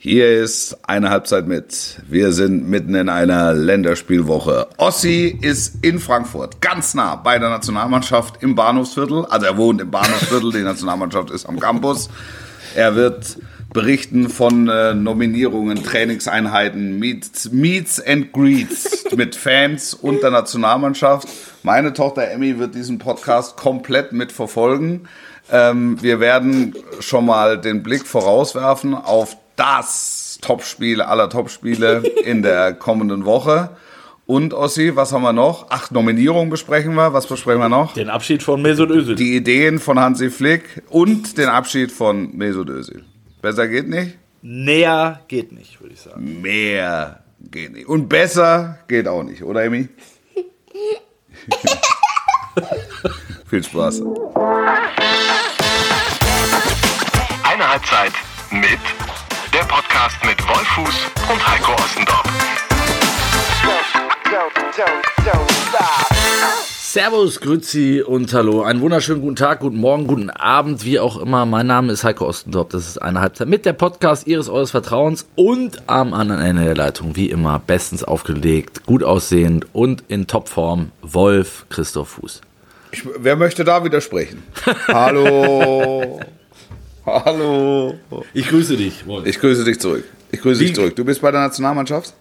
Hier ist eine Halbzeit mit. Wir sind mitten in einer Länderspielwoche. Ossi ist in Frankfurt, ganz nah bei der Nationalmannschaft im Bahnhofsviertel. Also er wohnt im Bahnhofsviertel, die Nationalmannschaft ist am Campus. Er wird berichten von äh, Nominierungen, Trainingseinheiten, Meets, Meets and Greets mit Fans und der Nationalmannschaft. Meine Tochter Emmy wird diesen Podcast komplett mitverfolgen. Ähm, wir werden schon mal den Blick vorauswerfen auf das Topspiel aller Topspiele in der kommenden Woche. Und Ossi, was haben wir noch? Ach, Nominierung besprechen wir. Was besprechen wir noch? Den Abschied von Mesut Özil. Die Ideen von Hansi Flick und den Abschied von Mesut Özil. Besser geht nicht? Näher geht nicht, würde ich sagen. Mehr geht nicht. Und besser geht auch nicht, oder Emi? Viel Spaß. Eine Halbzeit mit der Podcast mit Wolfuß und Heiko Ostendorf. Servus, Grüezi und Hallo. Einen wunderschönen guten Tag, guten Morgen, guten Abend, wie auch immer. Mein Name ist Heiko Ostendorf. Das ist eine Halbzeit mit der Podcast Ihres Eures Vertrauens und am anderen Ende der Leitung, wie immer, bestens aufgelegt, gut aussehend und in Topform, Wolf Christoph Fuß. Ich, wer möchte da widersprechen? Hallo. Hallo. Ich grüße dich, Wolf. Ich grüße dich zurück. Ich grüße dich Wie- zurück. Du bist bei der Nationalmannschaft?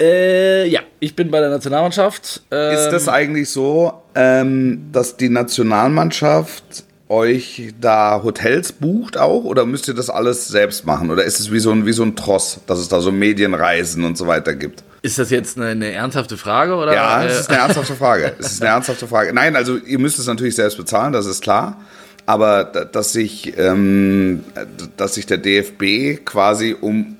Äh, ja, ich bin bei der Nationalmannschaft. Ähm, Ist das eigentlich so, ähm, dass die Nationalmannschaft euch da Hotels bucht auch oder müsst ihr das alles selbst machen? Oder ist es wie so ein, wie so ein Tross, dass es da so Medienreisen und so weiter gibt? Ist das jetzt eine, eine ernsthafte Frage? Oder? Ja, äh, es ist eine ernsthafte Frage. Es ist eine ernsthafte Frage. Nein, also ihr müsst es natürlich selbst bezahlen, das ist klar. Aber da- dass sich, ähm, dass sich der DFB quasi um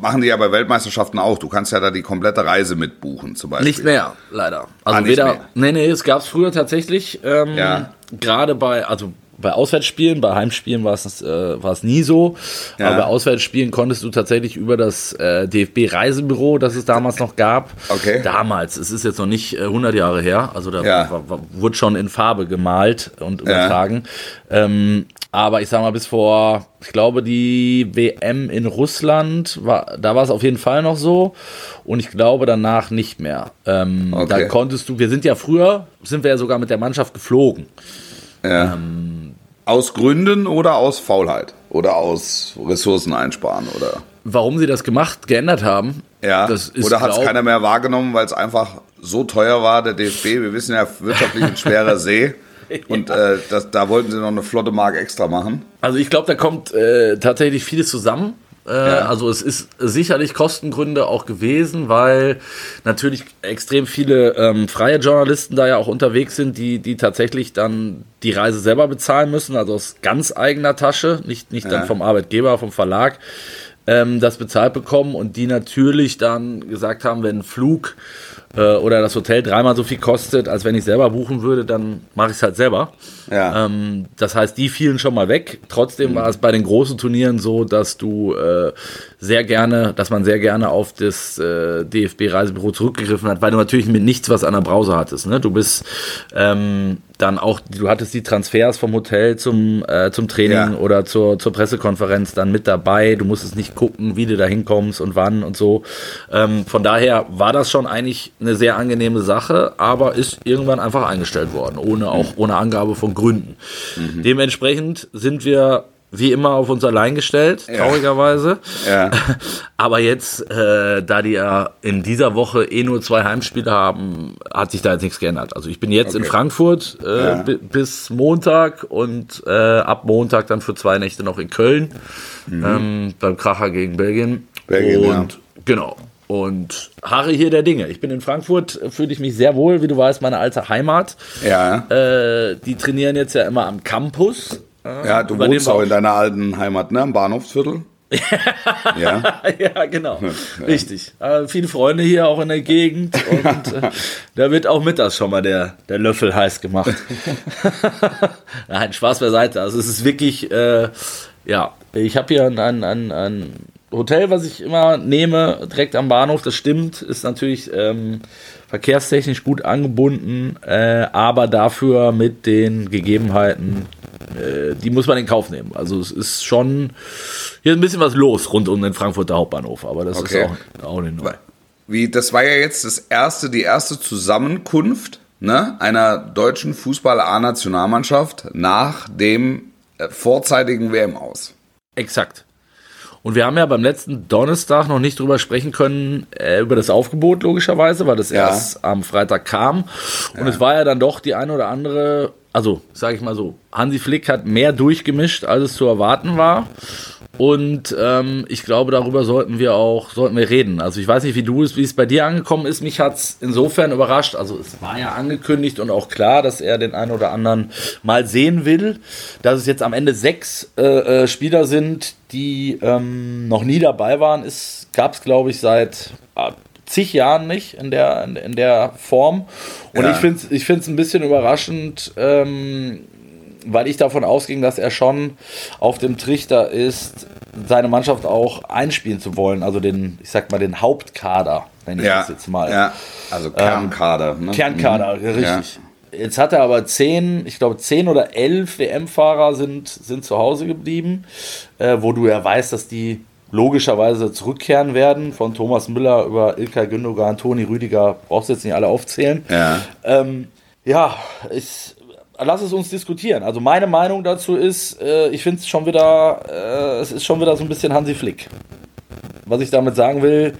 machen die ja bei Weltmeisterschaften auch. Du kannst ja da die komplette Reise mitbuchen, zum Beispiel. Nicht mehr, leider. Also Ah, weder. mehr. Nee, nee, es gab es früher tatsächlich. Ähm, Ja. Gerade bei, also bei Auswärtsspielen, bei Heimspielen war es, äh, war es nie so. Ja. Aber bei Auswärtsspielen konntest du tatsächlich über das äh, DFB-Reisebüro, das es damals noch gab. Okay. Damals, es ist jetzt noch nicht äh, 100 Jahre her, also da Ja. war, war, wurde schon in Farbe gemalt und übertragen. Ähm, aber ich sag mal, bis vor, ich glaube, die WM in Russland, war, da war es auf jeden Fall noch so. Und ich glaube danach nicht mehr. Ähm, Okay. Da konntest du, wir sind ja früher, sind wir ja sogar mit der Mannschaft geflogen. Ja. Aus Gründen oder aus Faulheit? Oder aus Ressourcen einsparen? Oder, Warum sie das gemacht, geändert haben, ja. das ist, oder hat es keiner mehr wahrgenommen, weil es einfach so teuer war, der DFB? Wir wissen ja, wirtschaftlich ein schwerer See. Und äh, das, da wollten sie noch eine flotte Mark extra machen. Also ich glaube, da kommt äh, tatsächlich vieles zusammen. Äh, Ja. Also es ist sicherlich Kostengründe auch gewesen, weil natürlich extrem viele ähm, freie Journalisten da ja auch unterwegs sind, die, die tatsächlich dann die Reise selber bezahlen müssen, also aus ganz eigener Tasche, nicht, nicht Ja. dann vom Arbeitgeber, vom Verlag, ähm, das bezahlt bekommen und die natürlich dann gesagt haben, wenn ein Flug äh, oder das Hotel dreimal so viel kostet, als wenn ich selber buchen würde, dann mache ich es halt selber. Ja. Ähm, das heißt, die fielen schon mal weg. Trotzdem war es bei den großen Turnieren so, dass du äh, sehr gerne, dass man sehr gerne auf das äh, DFB-Reisebüro zurückgegriffen hat, weil du natürlich mit nichts was an der Brause hattest. Ne? Du bist ähm, dann auch, du hattest die Transfers vom Hotel zum, äh, zum Training Ja. oder zur, zur Pressekonferenz dann mit dabei. Du musstest nicht gucken, wie du da hinkommst und wann und so. Ähm, von daher war das schon eigentlich eine sehr angenehme Sache, aber ist irgendwann einfach eingestellt worden, ohne auch ohne Angabe von Gründen. Dementsprechend sind wir wie immer auf uns allein gestellt, traurigerweise. Ja. Aber jetzt, äh, da die ja in dieser Woche eh nur zwei Heimspiele haben, hat sich da jetzt nichts geändert. Also ich bin jetzt in Okay. Frankfurt äh, Ja. bi- bis Montag und äh, ab Montag dann für zwei Nächte noch in Köln ähm, beim Kracher gegen Belgien. Mhm. Belgien, und genau. Und harre hier der Dinge. Ich bin in Frankfurt, fühle ich mich sehr wohl, wie du weißt, meine alte Heimat. Ja. Äh, die trainieren jetzt ja immer am Campus. Ja, du wohnst auch in deiner alten Heimat, ne? Am Bahnhofsviertel. ja. ja, genau. Richtig. Äh, viele Freunde hier auch in der Gegend und äh, da wird auch mittags schon mal der, der Löffel heiß gemacht. Nein, Spaß beiseite. Also es ist wirklich, äh, ja, ich habe hier ein, ein, ein, ein Hotel, was ich immer nehme, direkt am Bahnhof, das stimmt, ist natürlich ähm, verkehrstechnisch gut angebunden, äh, aber dafür mit den Gegebenheiten äh, die muss man in Kauf nehmen. Also es ist schon hier ein bisschen was los rund um den Frankfurter Hauptbahnhof, aber das Okay. ist auch, auch nicht neu. Wie, das war ja jetzt das erste, die erste Zusammenkunft ne, einer deutschen Fußball-A-Nationalmannschaft nach dem äh, vorzeitigen WM aus. Exakt. Und wir haben ja beim letzten Donnerstag noch nicht drüber sprechen können, äh, über das Aufgebot logischerweise, weil das Ja. erst am Freitag kam. Und es war ja dann doch die eine oder andere, also sage ich mal so, Hansi Flick hat mehr durchgemischt, als es zu erwarten war. Und ähm, ich glaube, darüber sollten wir auch sollten wir reden. Also ich weiß nicht, wie du es, wie es bei dir angekommen ist. Mich hat es insofern überrascht. Also es war ja angekündigt und auch klar, dass er den einen oder anderen mal sehen will. Dass es jetzt am Ende sechs äh, äh, Spieler sind, die ähm, noch nie dabei waren, gab es, glaube ich, seit äh, zig Jahren nicht in der, in, der Form. Und Ja. ich finde es ich find's ein bisschen überraschend, ähm, weil ich davon ausging, dass er schon auf dem Trichter ist, seine Mannschaft auch einspielen zu wollen. Also den, ich sag mal, den Hauptkader, nenne ich Ja, das jetzt mal. ja. also Kernkader. ne? Kernkader, Mhm. richtig. Jetzt hat er aber zehn, ich glaube zehn oder elf WM-Fahrer sind, sind zu Hause geblieben, äh, wo du ja weißt, dass die logischerweise zurückkehren werden. Von Thomas Müller über Ilkay Gündogan, Toni Rüdiger, brauchst du jetzt nicht alle aufzählen. Ja. Ähm, ja, ich, lass es uns diskutieren. Also meine Meinung dazu ist, äh, ich finde es schon wieder, äh, es ist schon wieder so ein bisschen Hansi Flick. Was ich damit sagen will,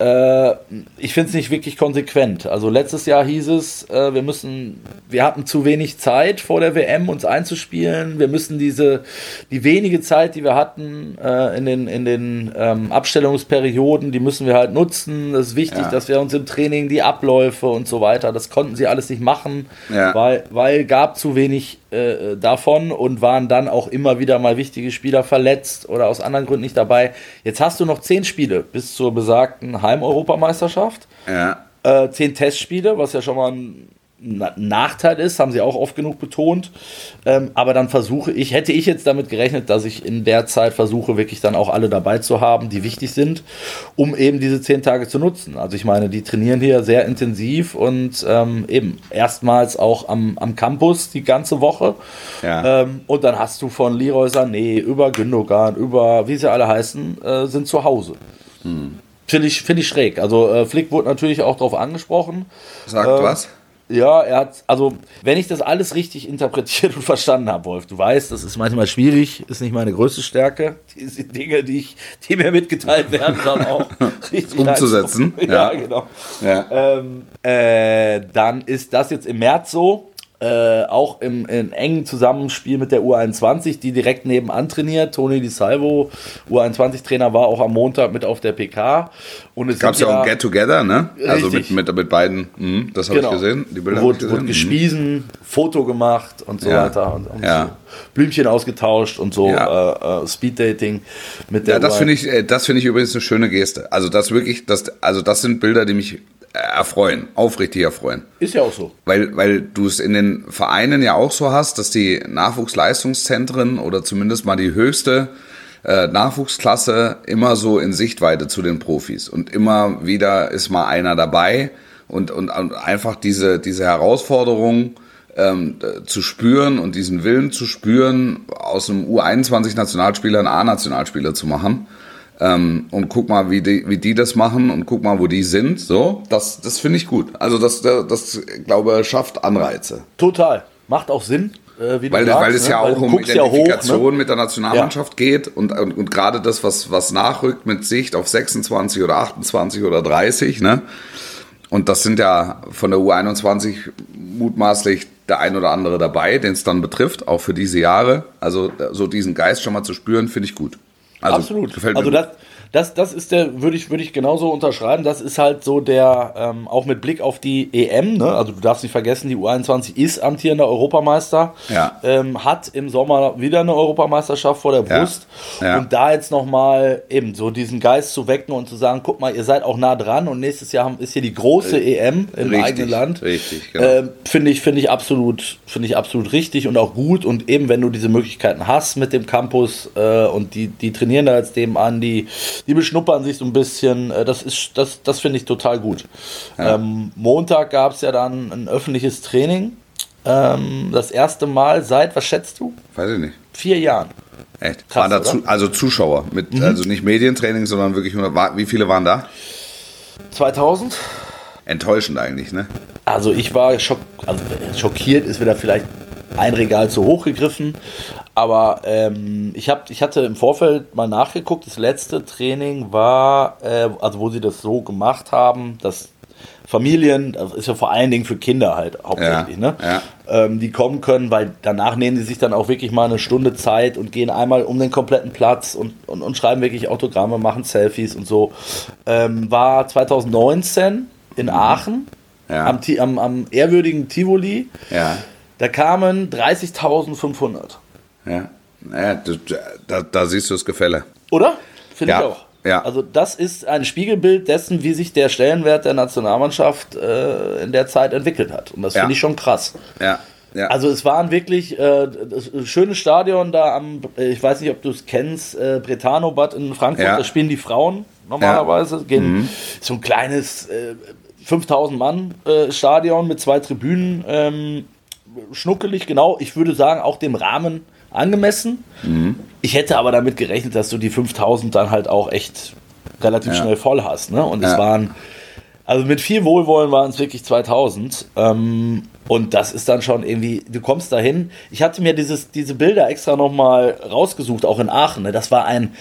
äh, ich finde es nicht wirklich konsequent. Also letztes Jahr hieß es, äh, wir müssen, wir hatten zu wenig Zeit vor der WM, uns einzuspielen. Wir müssen diese, die wenige Zeit, die wir hatten äh, in den, in den ähm, Abstellungsperioden, die müssen wir halt nutzen. Es ist wichtig, Ja. dass wir uns im Training die Abläufe und so weiter, das konnten sie alles nicht machen, Ja. weil, weil gab zu wenig äh, davon und waren dann auch immer wieder mal wichtige Spieler verletzt oder aus anderen Gründen nicht dabei. Jetzt hast du noch zehn Spiele bis zur besagten Heim-Europameisterschaft, Ja. äh, zehn Testspiele, was ja schon mal ein Na- Nachteil ist, haben sie auch oft genug betont. Ähm, aber dann versuche ich, hätte ich jetzt damit gerechnet, dass ich in der Zeit versuche, wirklich dann auch alle dabei zu haben, die wichtig sind, um eben diese zehn Tage zu nutzen. Also ich meine, die trainieren hier sehr intensiv und ähm, eben erstmals auch am, am Campus die ganze Woche. Ja. Ähm, und dann hast du von Leroy Sané über Gündogan, über wie sie alle heißen, äh, sind zu Hause. Finde ich, find ich schräg. Also äh, Flick wurde natürlich auch darauf angesprochen. Sagt Äh, was? Ja, er hat, also wenn ich das alles richtig interpretiert und verstanden habe, Wolf, du weißt, das ist manchmal schwierig, ist nicht meine größte Stärke. Diese Dinge, die, ich, die mir mitgeteilt werden, dann auch richtig Umzusetzen, Ja, ja. genau. Ja. Ähm, äh, dann ist das jetzt im März so. Äh, auch im, im engen Zusammenspiel mit der U21, die direkt nebenan trainiert. Toni Di Salvo, U21-Trainer, war auch am Montag mit auf der PK. Und es Gab ja auch ein Get-Together, ne? Also mit, Richtig. mit, mit beiden. Mhm, das habe Genau. ich gesehen. Die Bilder wurde, gesehen. wurde Mhm. gespiesen, Foto gemacht und so Ja. weiter. Und, und Ja. so Blümchen ausgetauscht und so Ja. äh, äh, Speeddating mit der Ja, das finde ich, äh, das finde ich übrigens eine schöne Geste. Also das wirklich, das, also das sind Bilder, die mich erfreuen, aufrichtig erfreuen. Ist ja auch so. Weil, weil du es in den Vereinen ja auch so hast, dass die Nachwuchsleistungszentren oder zumindest mal die höchste äh, Nachwuchsklasse immer so in Sichtweite zu den Profis. Und immer wieder ist mal einer dabei und, und, und einfach diese, diese Herausforderung ähm, äh, zu spüren und diesen Willen zu spüren, aus einem U21-Nationalspieler einen A-Nationalspieler zu machen. Ähm, und guck mal, wie die, wie die das machen und guck mal, wo die sind. So, das, das finde ich gut. Also das, das, das glaube schafft Anreize. Total. Macht auch Sinn. Äh, wie du Weil, sagst, weil es ne? ja auch du um guckst ja hoch, Identifikation ne? mit der Nationalmannschaft geht und, und, und gerade das, was, was nachrückt mit Sicht auf 26 oder 28 oder 30, ne? Und das sind ja von der U21 mutmaßlich der ein oder andere dabei, den es dann betrifft, auch für diese Jahre. Also so diesen Geist schon mal zu spüren, finde ich gut. Also, Absolut. Gefällt also das. Das, das ist der, würde ich, würde ich genauso unterschreiben. Das ist halt so der, ähm, auch mit Blick auf die EM, ne? also du darfst nicht vergessen, die U21 ist amtierender Europameister, Ja. ähm, hat im Sommer wieder eine Europameisterschaft vor der Ja. Brust. Ja. Und da jetzt nochmal eben so diesen Geist zu wecken und zu sagen, guck mal, ihr seid auch nah dran und nächstes Jahr ist hier die große EM im Richtig, eigenen Land. richtig, genau. Ähm, finde ich, finde ich absolut, finde ich absolut richtig und auch gut. Und eben, wenn du diese Möglichkeiten hast mit dem Campus äh, und die, die trainieren da jetzt dem an, die, die beschnuppern sich so ein bisschen, äh, das ist, das, das finde ich total gut. Ähm, Montag gab es ja dann ein öffentliches Training. Ähm, das erste Mal seit, was schätzt du? Weiß ich nicht. Vier Jahren. Echt? Krass, waren da zu, also Zuschauer, mit, Mhm. also nicht Medientraining, sondern wirklich, wie viele waren da? 2000? Enttäuschend eigentlich, ne? Also ich war schock, also schockiert, ist wieder vielleicht ein Regal zu hoch gegriffen. Aber ähm, ich, hab, ich hatte im Vorfeld mal nachgeguckt. Das letzte Training war, äh, also wo sie das so gemacht haben, dass Familien, das ist ja vor allen Dingen für Kinder halt hauptsächlich, Ja, ne? ja. Ähm, die kommen können, weil danach nehmen sie sich dann auch wirklich mal eine Stunde Zeit und gehen einmal um den kompletten Platz und, und, und schreiben wirklich Autogramme, machen Selfies und so. Ähm, war 2019 in Aachen Mhm. Ja. am, am, am ehrwürdigen Tivoli. Da kamen 30.500. Ja. Naja, du- da, da siehst du das Gefälle. Oder? Finde Ja, ich auch. ja. Also das ist ein Spiegelbild dessen, wie sich der Stellenwert der Nationalmannschaft äh, in der Zeit entwickelt hat. Und das Ja. finde ich schon krass. Ja. ja. Also es waren wirklich äh, das schöne Stadion da am, äh, ich weiß nicht, ob du es kennst, äh, Bretano Bad in Frankfurt, Ja. da spielen die Frauen normalerweise. Gehen so ein kleines äh, 5000 Mann äh, Stadion mit zwei Tribünen, ähm, schnuckelig, genau. Ich würde sagen, auch dem Rahmen angemessen. Ich hätte aber damit gerechnet, dass du die 5000 dann halt auch echt relativ Ja. schnell voll hast. Ne? Und es Ja. waren, also mit viel Wohlwollen waren es wirklich 2000. Ähm, und das ist dann schon irgendwie, du kommst dahin. Ich hatte mir dieses, diese Bilder extra nochmal rausgesucht, auch in Aachen. Ne? Das war ein,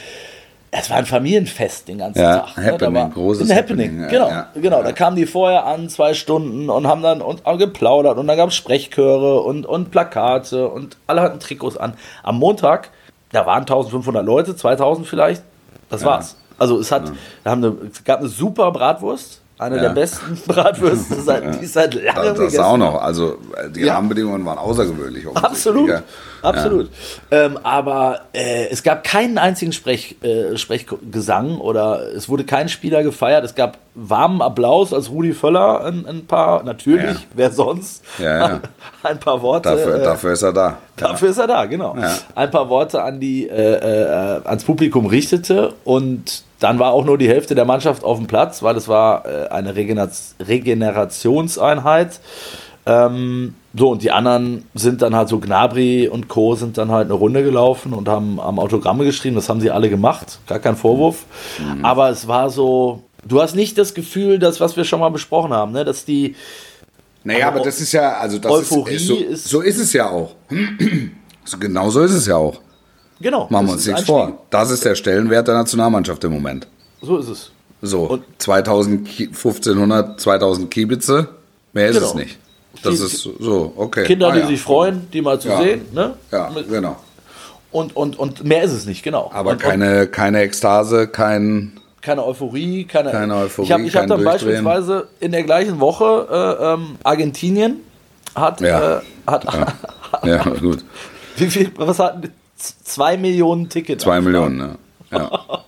es war ein Familienfest den ganzen Ja, Tag. ne? Happening, da war, großes ein Happening. Happening, genau, ja. genau. Da Ja. kamen die vorher an, zwei Stunden und haben dann und, und geplaudert und dann gab es Sprechchöre und, und Plakate und alle hatten Trikots an. Am Montag, da waren 1500 Leute, 2000 vielleicht. Das war's. Also es hat, da haben eine, es gab eine super Bratwurst, eine Ja. der besten Bratwürste, seit, die es seit langem das, das auch noch. Also die Ja. Rahmenbedingungen waren außergewöhnlich. Absolut, ja. absolut. Ähm, aber äh, es gab keinen einzigen Sprech, äh, Sprechgesang oder es wurde kein Spieler gefeiert. Es gab warmen Applaus, als Rudi Völler ein, ein paar, natürlich, wer sonst, ja. ein paar Worte. Dafür, äh, dafür ist er da. Dafür ist er da, genau. Ein paar Worte an die, äh, äh, ans Publikum richtete und dann war auch nur die Hälfte der Mannschaft auf dem Platz, weil es war äh, eine Regener Regenerationseinheit. Ähm, so, und die anderen sind dann halt so, Gnabry und Co. sind dann halt eine Runde gelaufen und haben, haben Autogramme geschrieben. Das haben sie alle gemacht, gar kein Vorwurf. Mhm. Aber es war so, du hast nicht das Gefühl, dass, was wir schon mal besprochen haben, ne, dass die, Naja, Aber aber das ist ja, also das Euphorie ist, so, ist- so ist es ja auch. So, genau so ist es ja auch. Genau. Machen wir uns nichts vor. Das ist der Stellenwert der Nationalmannschaft im Moment. So ist es. So, Und- 2000, Ki- 1500, 2000 Kiebitze, mehr ist Genau. es nicht. Das Die- ist so, okay. Kinder, Ah, die ja. sich freuen, die mal zu Ja. sehen. Ne? Ja, genau. Und, und, und mehr ist es nicht, genau. Aber und, keine, keine Ekstase, kein. und keine Euphorie, keine, Keine Euphorie, Ich habe ich hab dann beispielsweise in der gleichen Woche äh, ähm, Argentinien hat, Ja. äh, hat Ja, gut. wie viel, was hatten Zwei Millionen Tickets. Zwei Millionen, ne? Ja.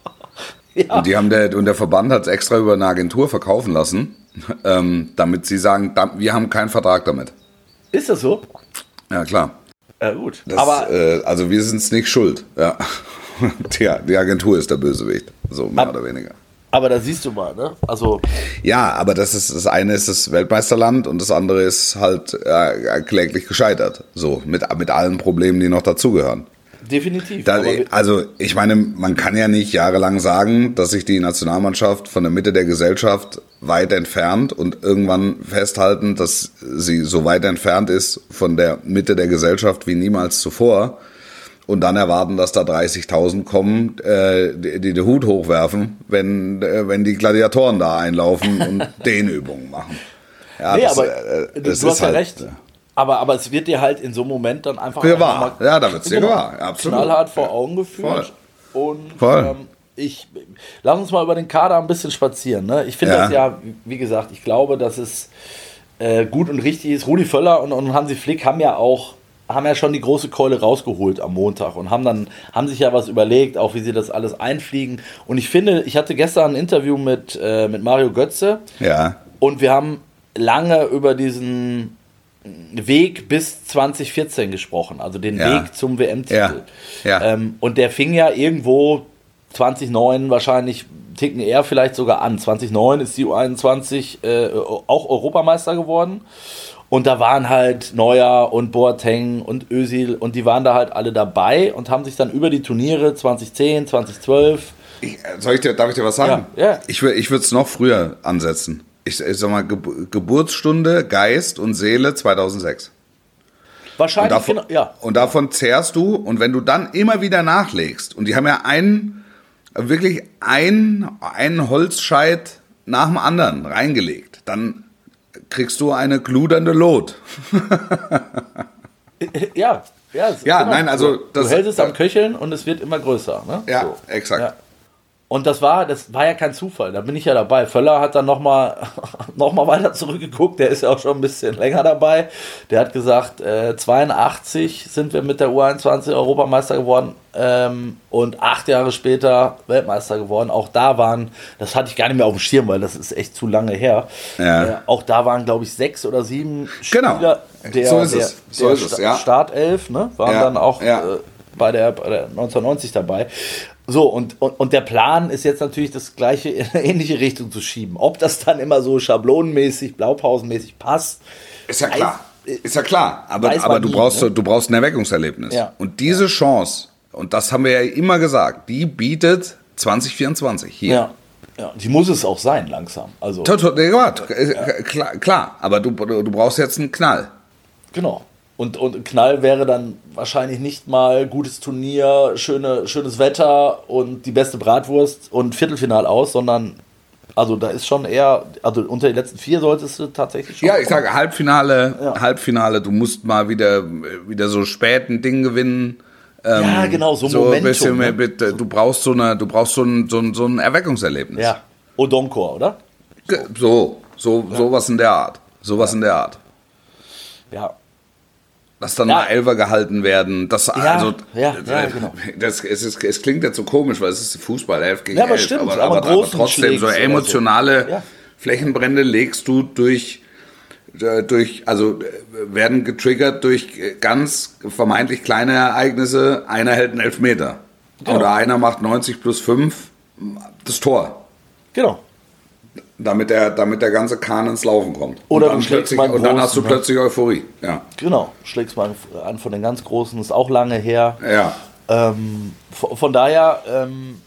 Ja. Und, die haben der, und der Verband hat es extra über eine Agentur verkaufen lassen, ähm, damit sie sagen, wir haben keinen Vertrag damit. Ist das so? Ja, klar. Ja, gut. Das, aber äh, also wir sind es nicht schuld. Ja. Die, die Agentur ist der Bösewicht, so mehr Ab- oder weniger. aber da siehst du mal, ne? Also, Ja, aber das ist das eine ist das Weltmeisterland und das andere ist halt äh, kläglich gescheitert. So mit mit allen Problemen, die noch dazugehören. Definitiv. Da, also ich meine, man kann ja nicht jahrelang sagen, dass sich die Nationalmannschaft von der Mitte der Gesellschaft weit entfernt und irgendwann festhalten, dass sie so weit entfernt ist von der Mitte der Gesellschaft wie niemals zuvor und dann erwarten, dass da 30.000 kommen, äh, die, die den Hut hochwerfen, wenn, äh, wenn die Gladiatoren da einlaufen und Dehnübungen machen. Ja, nee, das, aber äh, du, das du hast ja halt, recht. Aber, aber es wird dir halt in so einem Moment dann einfach Ja, auch wahr. noch mal- Ja, da wird's dir gewahr. Absolut. knallhart vor Augen geführt. Und Voll. Ähm, ich lass uns mal über den Kader ein bisschen spazieren. Ne? Ich finde Ja. das ja, wie gesagt, ich glaube, dass es äh, gut und richtig ist. Rudi Völler und, und Hansi Flick haben ja auch haben ja schon die große Keule rausgeholt am Montag und haben dann haben sich ja was überlegt, auch wie sie das alles einfliegen. Und ich finde, ich hatte gestern ein Interview mit, äh, mit Mario Götze Ja, und wir haben lange über diesen Weg bis 2014 gesprochen, also den Ja. Weg zum WM-Titel. Ja. Ja. Ähm, und der fing ja irgendwo 2009 wahrscheinlich ticken eher vielleicht sogar an. 2009 ist die U21 äh, auch Europameister geworden. Und da waren halt Neuer und Boateng und Özil und die waren da halt alle dabei und haben sich dann über die Turniere 2010, 2012. Ich, soll ich dir, darf ich dir was sagen? Ja, ja. Ich, ich würde es noch früher ansetzen. Ich, ich sag mal, Ge Geburtsstunde, Geist und Seele 2006. Und Wahrscheinlich, davon, genau, ja. und davon zehrst du und wenn du dann immer wieder nachlegst und die haben ja einen, wirklich ein, einen Holzscheit nach dem anderen reingelegt, dann kriegst du eine gludernde Lot. Ja, ja, Ja, nein, also du, das- du hältst es am Köcheln und es wird immer größer. Ne? Ja, So. exakt. Ja. Und das war, das war ja kein Zufall, da bin ich ja dabei. Völler hat dann nochmal noch mal weiter zurückgeguckt, der ist ja auch schon ein bisschen länger dabei. Der hat gesagt, äh, 82 sind wir mit der U21 Europameister geworden ähm, und acht Jahre später Weltmeister geworden. Auch da waren, das hatte ich gar nicht mehr auf dem Schirm, weil das ist echt zu lange her. Ja. Äh, auch da waren, glaube ich, sechs oder sieben Genau. Spieler der, So ist der, es. So der ist es, Sta- ja. Startelf, ne? waren Ja, dann auch ja. äh, bei, der, bei der 1990 dabei. So, und, und, und der Plan ist jetzt natürlich das gleiche in eine ähnliche Richtung zu schieben. Ob das dann immer so schablonenmäßig, blaupausenmäßig passt, Ist ja klar. Ist ja klar. Aber, aber du, nie, brauchst, ne? du brauchst ein Erweckungserlebnis. Ja. Und diese Chance, und das haben wir ja immer gesagt, die bietet 2024 hier. ja. Ja, die muss es auch sein, langsam. Also, Tot- tot- ja, Klar, klar, aber du du brauchst jetzt einen Knall. genau. Und, und Knall wäre dann wahrscheinlich nicht mal gutes Turnier, schöne, schönes Wetter und die beste Bratwurst und Viertelfinal aus, sondern also da ist schon eher, also unter den letzten vier solltest du tatsächlich schon. Ja, ich sage Halbfinale, Ja. Halbfinale, du musst mal wieder, wieder so spät ein Ding gewinnen. ja, genau, so, So ein Momentum. bisschen mehr ne? bitte. Du brauchst so eine, du brauchst so ein, so ein, so ein Erweckungserlebnis. Ja, Odonkor, oder? Ge- So, so, sowas in der Art. Sowas in der Art. Ja. Dass dann Ja. mal Elfer gehalten werden. Das, also, ja, ja, genau. das, es, ist, es klingt jetzt so komisch, weil es ist Fußball, 11 gegen Ja, aber 11. stimmt, aber, aber aber, trotzdem, so oder so. emotionale Ja. Flächenbrände legst du durch, äh, durch, also äh, werden getriggert durch äh, ganz vermeintlich kleine Ereignisse. Einer hält einen Elfmeter. Genau. Oder einer macht 90 plus 5 das Tor. Genau. Damit der, damit der ganze Kahn ins Laufen kommt. Oder und dann, du schlägst mal einen und dann hast du ne? plötzlich Euphorie. Ja. Genau. Schlägst mal an von den ganz Großen, ist auch lange her. Ja. Ähm, von, von daher, ähm,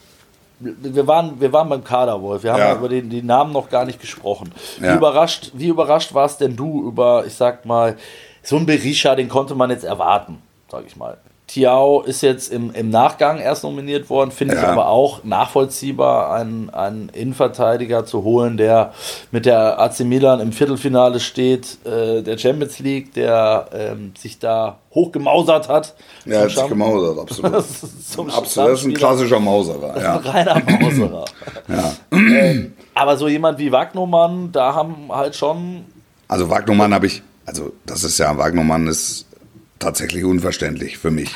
wir waren, wir waren beim Kader, Wolf. Wir haben Ja. über den, die Namen noch gar nicht gesprochen. Wie Ja. überrascht, wie überrascht warst denn du über, ich sag mal, so ein Berisha, den konnte man jetzt erwarten, sag ich mal. Tiao ist jetzt im, im Nachgang erst nominiert worden, finde ich Ja. aber auch nachvollziehbar, einen, einen Innenverteidiger zu holen, der mit der AC Milan im Viertelfinale steht, äh, der Champions League, der ähm, sich da hochgemausert hat. Ja, hat sich gemausert, absolut. Das ist zum absolut. Das ist ein klassischer Mauserer. Ja. Reiner Mauserer. ähm, aber so jemand wie Wagnermann, da haben halt schon. Also Wagnermann habe ich, also das ist ja, Wagnermann ist tatsächlich unverständlich für mich.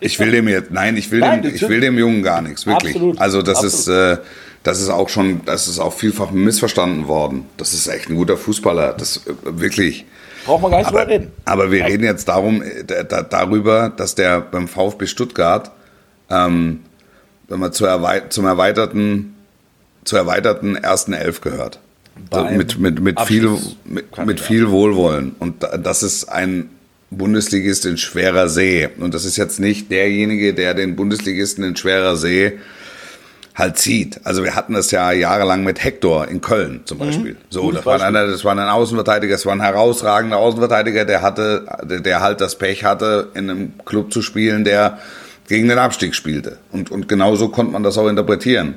Ich will dem jetzt, nein, ich will, Nein, dem, ich will dem Jungen gar nichts, wirklich. Absolut, Also das absolut. ist, äh, das ist auch schon, das ist auch vielfach missverstanden worden. Das ist echt ein guter Fußballer, das äh, wirklich. Braucht man gar nicht Aber, drüber reden. aber wir reden jetzt darum, äh, da, da, darüber, dass der beim VfB Stuttgart, ähm, wenn man zur erwei zum erweiterten, zur erweiterten ersten Elf gehört. So, mit, mit, mit, viel, mit, mit viel Wohlwollen. Und da- das ist ein Bundesligist in schwerer See. Und das ist jetzt nicht derjenige, der den Bundesligisten in schwerer See halt zieht. Also wir hatten das ja jahrelang mit Hector in Köln zum Beispiel. So, Mhm. Gutes das war, Beispiel. einer, das war ein Außenverteidiger, das war ein herausragender Außenverteidiger, der hatte, der, halt das Pech hatte, in einem Club zu spielen, der gegen den Abstieg spielte. Und, und genauso konnte man das auch interpretieren.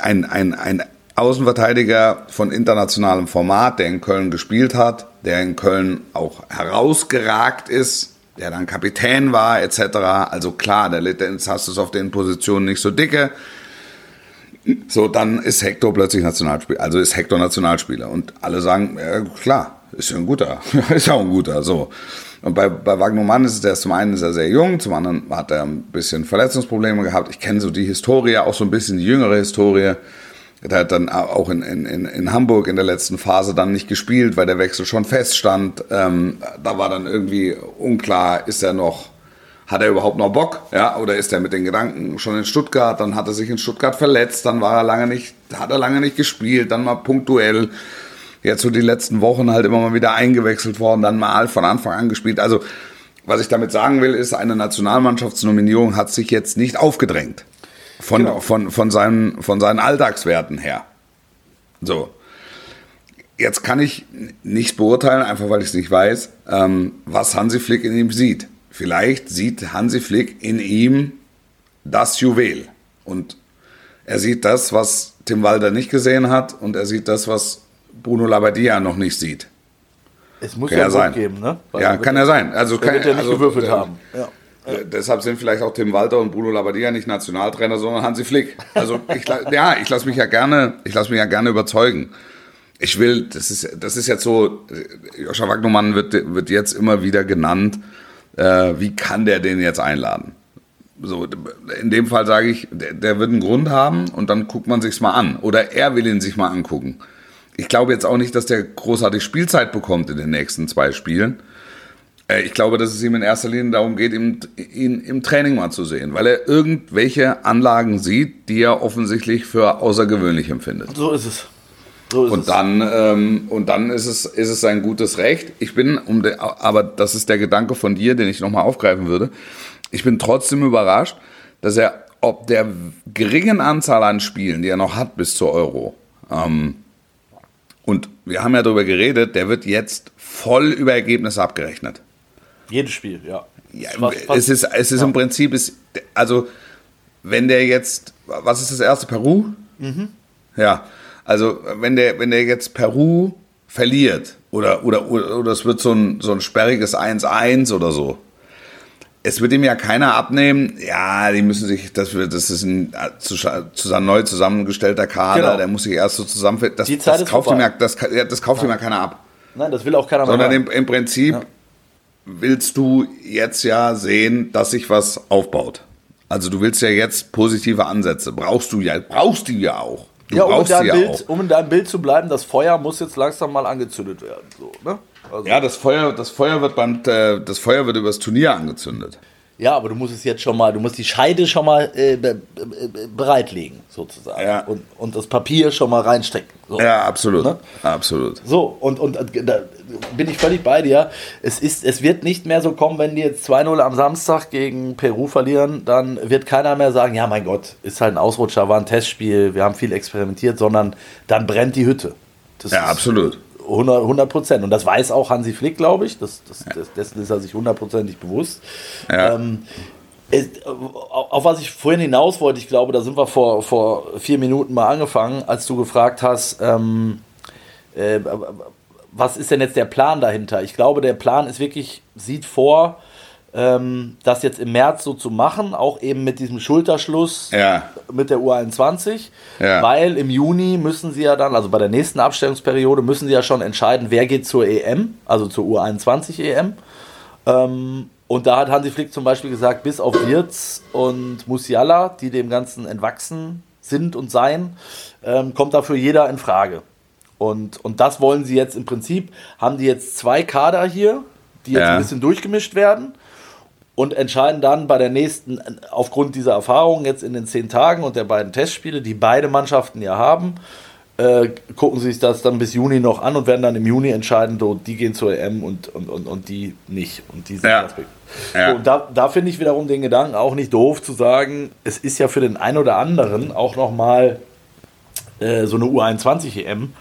Ein, ein, ein Außenverteidiger von internationalem Format, der in Köln gespielt hat, der in Köln auch herausgeragt ist, der dann Kapitän war, etc. Also klar, der, jetzt hast es auf den Positionen nicht so dicke. So, dann ist Hector plötzlich Nationalspieler, also ist Hector Nationalspieler. Und alle sagen, ja, klar, ist ja ein guter, ist ja auch ein guter, so. Und bei, bei Wagnermann ist es, zum einen ist er sehr jung, zum anderen hat er ein bisschen Verletzungsprobleme gehabt. Ich kenne so die Historie, auch so ein bisschen die jüngere Historie. Der hat dann auch in, in, in Hamburg in der letzten Phase dann nicht gespielt, weil der Wechsel schon feststand. Ähm, da war dann irgendwie unklar, ist er noch, hat er überhaupt noch Bock? Ja, oder ist er mit den Gedanken schon in Stuttgart? Dann hat er sich in Stuttgart verletzt, dann war er lange nicht, hat er lange nicht gespielt, dann mal punktuell. jetzt so die letzten Wochen halt immer mal wieder eingewechselt worden, dann mal von Anfang an gespielt. Also, was ich damit sagen will, ist, eine Nationalmannschaftsnominierung hat sich jetzt nicht aufgedrängt. Von, Genau. von, von, seinen, von seinen Alltagswerten her. So. Jetzt kann ich nichts beurteilen, einfach weil ich es nicht weiß, ähm, was Hansi Flick in ihm sieht. Vielleicht sieht Hansi Flick in ihm das Juwel. Und er sieht das, was Tim Walter nicht gesehen hat, und er sieht das, was Bruno Labbadia noch nicht sieht. Es muss Kann ja ja sein. geben, ne? Weil ja, kann ja sein. Also, kann, wird ja nicht also, gewürfelt äh, haben. Ja. Äh, Deshalb sind vielleicht auch Tim Walter und Bruno Labbadia nicht Nationaltrainer, sondern Hansi Flick. Also ich, ja, ich lasse mich ja gerne, ich lasse mich ja gerne überzeugen. Ich will, das ist, das ist jetzt so, Joscha Wagnumann wird, wird jetzt immer wieder genannt. Äh, wie kann der den jetzt einladen? So, in dem Fall sage ich, der, der wird einen Grund haben und dann guckt man sich's mal an. Oder er will ihn sich mal angucken. Ich glaube jetzt auch nicht, dass der großartig Spielzeit bekommt in den nächsten zwei Spielen. Äh, Ich glaube, dass es ihm in erster Linie darum geht, ihn, ihn im Training mal zu sehen, weil er irgendwelche Anlagen sieht, die er offensichtlich für außergewöhnlich empfindet. So ist es. So ist Und es. dann, ähm, und dann ist es, ist es sein gutes Recht. Ich bin, um de, aber das ist der Gedanke von dir, den ich nochmal aufgreifen würde. Ich bin trotzdem überrascht, dass er ob der geringen Anzahl an Spielen, die er noch hat bis zur Euro, ähm, und wir haben ja darüber geredet, der wird jetzt voll über Ergebnisse abgerechnet. Jedes Spiel, ja. Ja, Fast- fast- es ist, es ist im Prinzip, ist, also wenn der jetzt, was ist das erste, Peru? Mhm. Ja, also wenn der, wenn der jetzt Peru verliert oder, oder, oder, oder es wird so ein, so ein sperriges 1-1 oder so, es wird ihm ja keiner abnehmen, ja, die müssen sich, das, wird, das ist ein äh, zusa- zusammen, neu zusammengestellter Kader, Genau. der muss sich erst so zusammenfinden. Das, das kauft ihm ja, das, ja, das kauft ihm ja keiner ab. Nein, das will auch keiner Sondern mehr. im, im Prinzip willst du jetzt ja sehen, dass sich was aufbaut. Also du willst ja jetzt positive Ansätze. Brauchst du ja, brauchst du ja auch. Du ja, um in, brauchst deinem sie ja Bild, auch. um in deinem Bild zu bleiben, das Feuer muss jetzt langsam mal angezündet werden. So, ne? also, Ja, das Feuer, das Feuer wird beim, äh, das Feuer wird übers Turnier angezündet. Ja, aber du musst es jetzt schon mal, du musst die Scheide schon mal äh, be, be, bereitlegen, sozusagen. Ja. Und, und das Papier schon mal reinstecken. So. Ja, absolut, Ne? absolut. So, und, und äh, da bin ich völlig bei dir. Es, ist, es wird nicht mehr so kommen, wenn die jetzt 2-0 am Samstag gegen Peru verlieren, dann wird keiner mehr sagen, ja mein Gott, ist halt ein Ausrutscher, war ein Testspiel, wir haben viel experimentiert, sondern dann brennt die Hütte. Das Ja, ist absolut. 100 Prozent. Und das weiß auch Hansi Flick, glaube ich. Das, das, das, dessen ist er sich hundertprozentig bewusst. Ja. Ähm, auf was ich vorhin hinaus wollte, ich glaube, da sind wir vor, vor vier Minuten mal angefangen, als du gefragt hast, ähm, äh, was ist denn jetzt der Plan dahinter? Ich glaube, der Plan ist wirklich, sieht vor, ähm, das jetzt im März so zu machen, auch eben mit diesem Schulterschluss Ja. mit der U21, Ja. weil im Juni müssen sie ja dann, also bei der nächsten Abstellungsperiode, müssen sie ja schon entscheiden, wer geht zur EM, also zur U21 EM. Ähm, und da hat Hansi Flick zum Beispiel gesagt, bis auf Wirtz und Musiala, die dem Ganzen entwachsen sind und seien, ähm, kommt dafür jeder in Frage. Und, und das wollen sie jetzt im Prinzip, haben die jetzt zwei Kader hier, die jetzt Ja. ein bisschen durchgemischt werden und entscheiden dann bei der nächsten, aufgrund dieser Erfahrung jetzt in den zehn Tagen und der beiden Testspiele, die beide Mannschaften ja haben, äh, gucken sich das dann bis Juni noch an und werden dann im Juni entscheiden, so, die gehen zur EM und, und, und, und die nicht. Und die sind Ja. Ja. So, und da, da finde ich wiederum den Gedanken auch nicht doof zu sagen, es ist ja für den einen oder anderen auch nochmal äh, so eine U21-EM.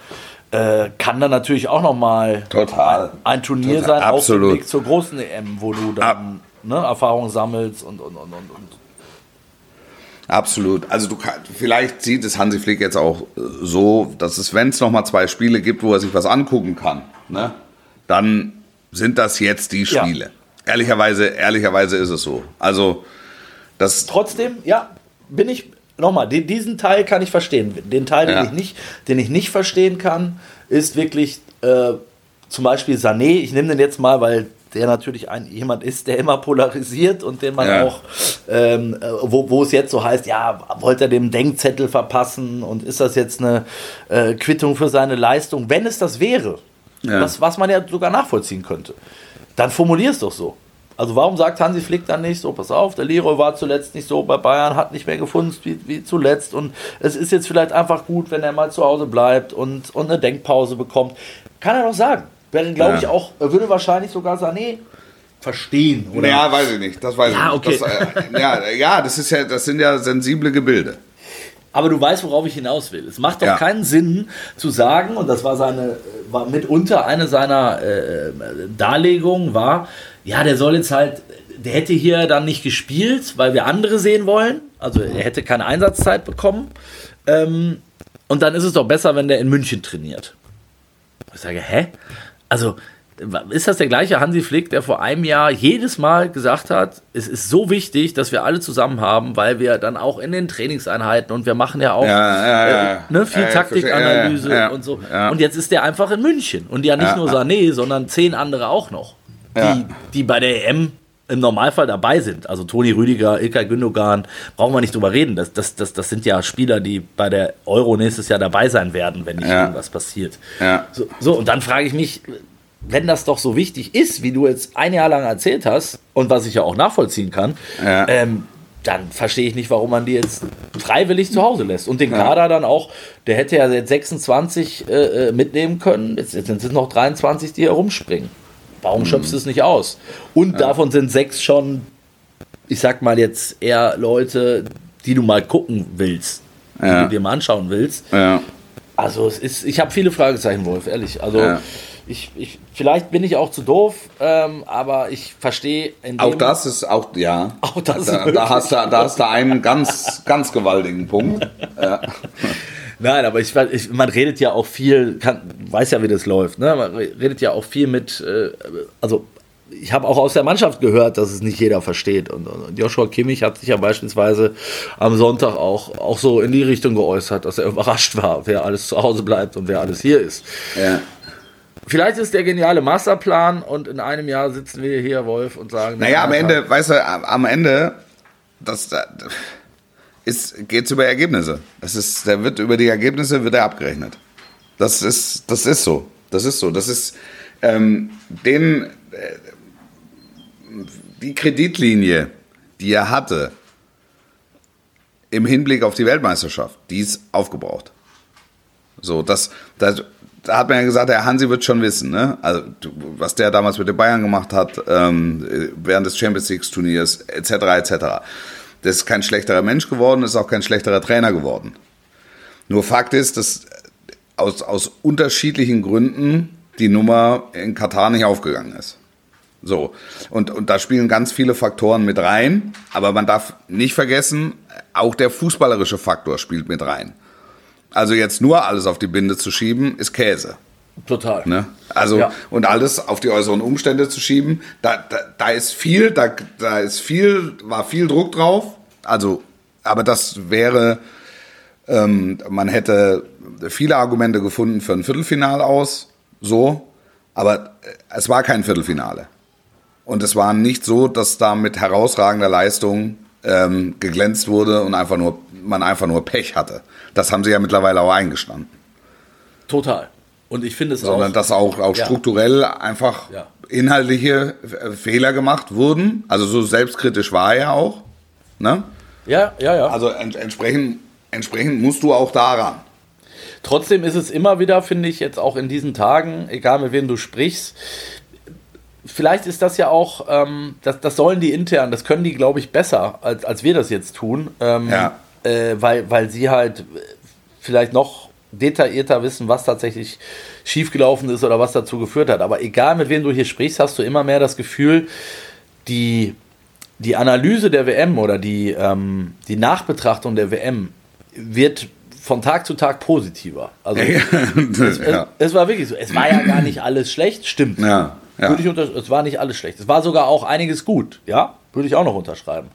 Äh, kann dann natürlich auch nochmal Total. ein Turnier Total. sein auf dem Absolut. Weg zur großen EM, wo du dann ne, Erfahrung sammelst und, und, und, und, und. Absolut. Also du vielleicht sieht es Hansi Flick jetzt auch äh, so, dass es, wenn es noch mal zwei Spiele gibt, wo er sich was angucken kann, ne, dann sind das jetzt die Ja. Spiele. Ehrlicherweise, ehrlicherweise ist es so. Also das Trotzdem, ja, bin ich, nochmal, die, diesen Teil kann ich verstehen. Den Teil, Ja. den, ich nicht, den ich nicht verstehen kann, ist wirklich äh, zum Beispiel Sané. Ich nehme den jetzt mal, weil der natürlich ein, jemand ist, der immer polarisiert und den man Ja. auch, ähm, äh, wo, wo es jetzt so heißt, ja, wollte er dem Denkzettel verpassen und ist das jetzt eine äh, Quittung für seine Leistung? Wenn es das wäre, Ja. was, was man ja sogar nachvollziehen könnte, dann formulier es doch so. Also warum sagt Hansi Flick dann nicht so, pass auf, der Leroy war zuletzt nicht so bei Bayern, hat nicht mehr gefunden wie, wie zuletzt und es ist jetzt vielleicht einfach gut, wenn er mal zu Hause bleibt und, und eine Denkpause bekommt. Kann er doch sagen. Wäre, glaube Ja. ich, auch, er würde wahrscheinlich sogar Sané verstehen. Oder? Ja, weiß ich nicht. Das weiß Ja, ich nicht. okay. Das, äh, ja, ja, das ist ja, das sind ja sensible Gebilde. Aber du weißt, worauf ich hinaus will. Es macht doch Ja. keinen Sinn zu sagen, und das war seine, war mitunter eine seiner äh, Darlegungen, war, ja, der soll jetzt halt, der hätte hier dann nicht gespielt, weil wir andere sehen wollen. Also er hätte keine Einsatzzeit bekommen. Ähm, und dann ist es doch besser, wenn der in München trainiert. Ich sage, hä? Also, ist das der gleiche Hansi Flick, der vor einem Jahr jedes Mal gesagt hat, es ist so wichtig, dass wir alle zusammen haben, weil wir dann auch in den Trainingseinheiten und wir machen ja auch Ja, ja, ja. äh, ne, viel Taktikanalyse und so. Und jetzt ist der einfach in München. Und ja nicht nur. Sané, sondern zehn andere auch noch, die, die bei der EM im Normalfall dabei sind. Also Toni Rüdiger, Ilkay Gündogan, brauchen wir nicht drüber reden. Das, das, das, das sind ja Spieler, die bei der Euro nächstes Jahr dabei sein werden, wenn nicht Ja. irgendwas passiert. Ja. So, so, und dann frage ich mich, wenn das doch so wichtig ist, wie du jetzt ein Jahr lang erzählt hast, und was ich ja auch nachvollziehen kann, Ja. ähm, dann verstehe ich nicht, warum man die jetzt freiwillig zu Hause lässt. Und den Kader dann auch, der hätte ja jetzt 26 äh, äh, mitnehmen können, jetzt, jetzt sind es noch 23, die herumspringen. Warum schöpfst du es nicht aus? Und davon sind sechs schon, ich sag mal jetzt eher Leute, die du mal gucken willst, die Ja. du dir mal anschauen willst. Ja. Also es ist, ich habe viele Fragezeichen, Wolf, ehrlich. Also Ja. ich, ich, vielleicht bin ich auch zu doof, ähm, aber ich verstehe Auch das ist auch, ja. Auch das ist da, da, hast du, da hast du einen ganz, ganz gewaltigen Punkt. Ja. Nein, aber ich, ich, man redet ja auch viel, kann, weiß ja, wie das läuft. Ne? Man redet ja auch viel mit, äh, also ich habe auch aus der Mannschaft gehört, dass es nicht jeder versteht. Und, und Joshua Kimmich hat sich ja beispielsweise am Sonntag auch, auch so in die Richtung geäußert, dass er überrascht war, wer alles zu Hause bleibt und wer alles hier ist. Ja. Vielleicht ist der geniale Masterplan und in einem Jahr sitzen wir hier, Wolf, und sagen, Naja, am Ende, weißt du, am- Ende, das da- ist, geht's über Ergebnisse. Das ist, der wird über die Ergebnisse wird er abgerechnet. Das ist, das ist so. Das ist so. Das ist ähm, den, äh, die Kreditlinie, die er hatte im Hinblick auf die Weltmeisterschaft, die ist aufgebraucht. So, das, das, da hat man ja gesagt, der Hansi wird schon wissen, ne? Also, was der damals mit den Bayern gemacht hat, ähm, während des Champions League Turniers, etc., etc. Der ist kein schlechterer Mensch geworden, ist auch kein schlechterer Trainer geworden. Nur Fakt ist, dass aus, aus unterschiedlichen Gründen die Nummer in Katar nicht aufgegangen ist. So. Und, und da spielen ganz viele Faktoren mit rein. Aber man darf nicht vergessen, auch der fußballerische Faktor spielt mit rein. Also jetzt nur alles auf die Binde zu schieben, ist Käse. Total. Ne? Also Ja. und alles auf die äußeren Umstände zu schieben, da, da, da ist viel, da, da ist viel, war viel Druck drauf. Also, aber das wäre, ähm, man hätte viele Argumente gefunden für ein Viertelfinale aus, so, aber äh, es war kein Viertelfinale. Und es war nicht so, dass da mit herausragender Leistung ähm, geglänzt wurde und einfach nur, man einfach nur Pech hatte. Das haben sie ja mittlerweile auch eingestanden Total. Und ich finde es sondern auch. dass auch, auch Ja. strukturell einfach Ja. inhaltliche äh, Fehler gemacht wurden. Also so selbstkritisch war er auch. Ne? ja, ja, ja. Also ent entsprechend, entsprechend musst du auch daran. Trotzdem ist es immer wieder, finde ich, jetzt auch in diesen Tagen, egal mit wem du sprichst, vielleicht ist das ja auch, ähm, das, das sollen die intern, das können die, glaube ich, besser, als, als wir das jetzt tun. Ähm, Ja. äh, weil, weil sie halt vielleicht noch detaillierter wissen, was tatsächlich schiefgelaufen ist oder was dazu geführt hat. Aber egal, mit wem du hier sprichst, hast du immer mehr das Gefühl, die, die Analyse der WM oder die, ähm, die Nachbetrachtung der WM wird von Tag zu Tag positiver. Also es, ja. es war wirklich so. Es war ja gar nicht alles schlecht, stimmt. Ja, ja. Würde ich unter, es war nicht alles schlecht. Es war sogar auch einiges gut, ja, würde ich auch noch unterschreiben.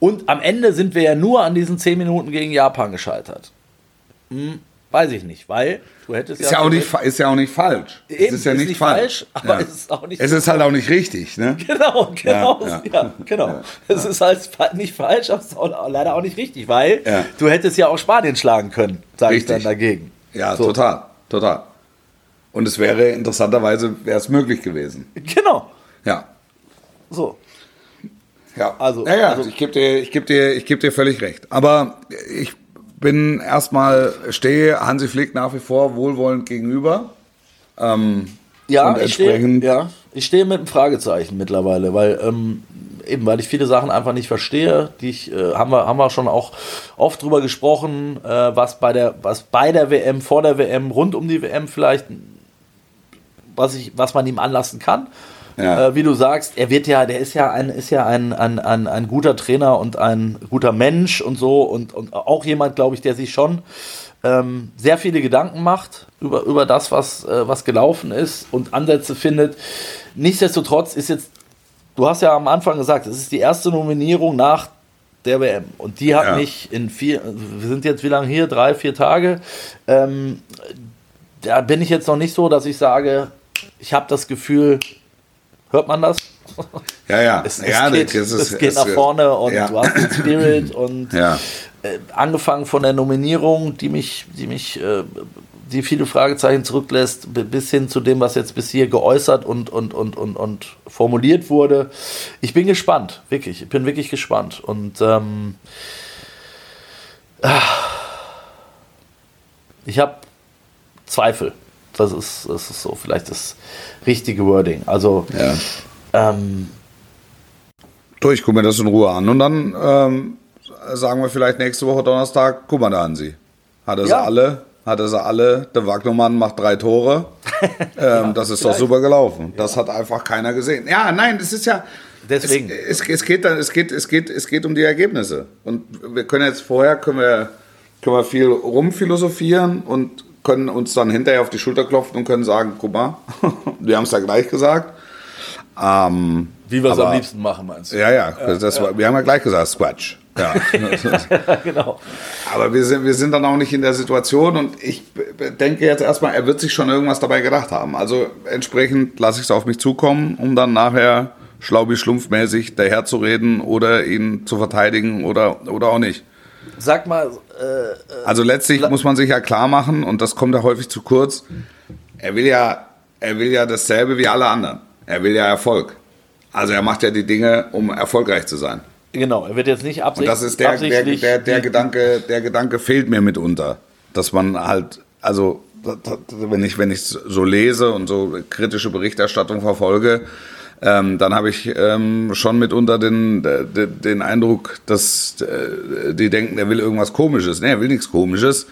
Und am Ende sind wir ja nur an diesen 10 Minuten gegen Japan gescheitert. Hm, weiß ich nicht, weil du hättest Ist ja, auch nicht, ist ja auch nicht falsch. Eben, es ist ja ist nicht, nicht falsch. falsch, aber ja. es ist auch nicht- Es ist halt auch nicht richtig, ne? Genau, genau, ja, ja. genau. Es ist halt nicht falsch, aber es ist auch, leider auch nicht richtig, weil du hättest ja auch Spanien schlagen können, sage ich dann dagegen. Ja, So. total, total. Und es wäre interessanterweise wäre es möglich gewesen. Genau. Ja. So. Ja, Also- ja, ja also- ich gebe dir, ich geb dir, ich geb dir völlig recht. Aber ich bin erstmal, stehe Hansi Flick nach wie vor wohlwollend gegenüber. Ähm, Ja, ich stehe, ja, ich stehe mit einem Fragezeichen mittlerweile, weil ähm, eben, weil ich viele Sachen einfach nicht verstehe, die ich, äh, haben wir, haben wir schon auch oft drüber gesprochen, äh, was bei der, was bei der WM, vor der WM, rund um die WM vielleicht, was ich, was man ihm anlassen kann. Ja. Äh, wie du sagst, er wird ja, der ist ja ein, ist ja ein, ein, ein, ein guter Trainer und ein guter Mensch und so und, und auch jemand, glaube ich, der sich schon ähm, sehr viele Gedanken macht über, über das, was, äh, was gelaufen ist und Ansätze findet. Nichtsdestotrotz ist jetzt, du hast ja am Anfang gesagt, es ist die erste Nominierung nach der WM und die hat Ja. mich in vier, wir sind jetzt wie lange hier, drei, vier Tage, ähm, da bin ich jetzt noch nicht so, dass ich sage, ich habe das Gefühl, hört man das? ja, ja. Es, es ja, geht, das ist- es geht es- nach vorne und ja. du hast den Spirit und Ja. äh, angefangen von der Nominierung, die mich, die mich, äh, die viele Fragezeichen zurücklässt, bi- bis hin zu dem, was jetzt bis hier geäußert und, und, und, und, und formuliert wurde. Ich bin gespannt, wirklich. Ich bin wirklich gespannt. Und ähm, ah, ich habe Zweifel. Das ist, das ist so vielleicht das richtige Wording. Also Ja. ähm, Du, ich gucke mir das in Ruhe an und dann ähm, sagen wir vielleicht nächste Woche Donnerstag, guck mal da an sie. Hat er sie Ja. alle, hat er sie alle, der Wagnermann macht drei Tore. ähm, das ist doch vielleicht. super gelaufen. Das hat einfach keiner gesehen. Ja, nein, das ist ja. Deswegen. Es, es, es, geht, es, geht, es, geht, es geht um die Ergebnisse. Und wir können jetzt vorher können wir, können wir viel rumphilosophieren und können uns dann hinterher auf die Schulter klopfen und können sagen, guck mal, wir haben es ja gleich gesagt. Ähm, wie wir es am liebsten machen, meinst du? ja, ja, das War, wir haben ja gleich gesagt, Squatch. Ja. genau. Aber wir sind, wir sind dann auch nicht in der Situation und ich denke jetzt erstmal, er wird sich schon irgendwas dabei gedacht haben. Also entsprechend lasse ich es auf mich zukommen, um dann nachher schlaubi-schlumpfmäßig daherzureden oder ihn zu verteidigen oder, oder auch nicht. Sag mal, äh, Also letztlich muss man sich ja klar machen, und das kommt ja häufig zu kurz, er will ja, er will ja dasselbe wie alle anderen. Er will ja Erfolg. Also er macht ja die Dinge, um erfolgreich zu sein. genau, er wird jetzt nicht Und absichtlich. das ist der, der, der, der Gedanke, der Gedanke fehlt mir mitunter. Dass man halt, also wenn ich, wenn ich so lese und so kritische Berichterstattung verfolge, ähm, dann habe ich ähm, schon mitunter den, den, den Eindruck, dass äh, die denken, er will irgendwas Komisches. Nee, er will nichts Komisches.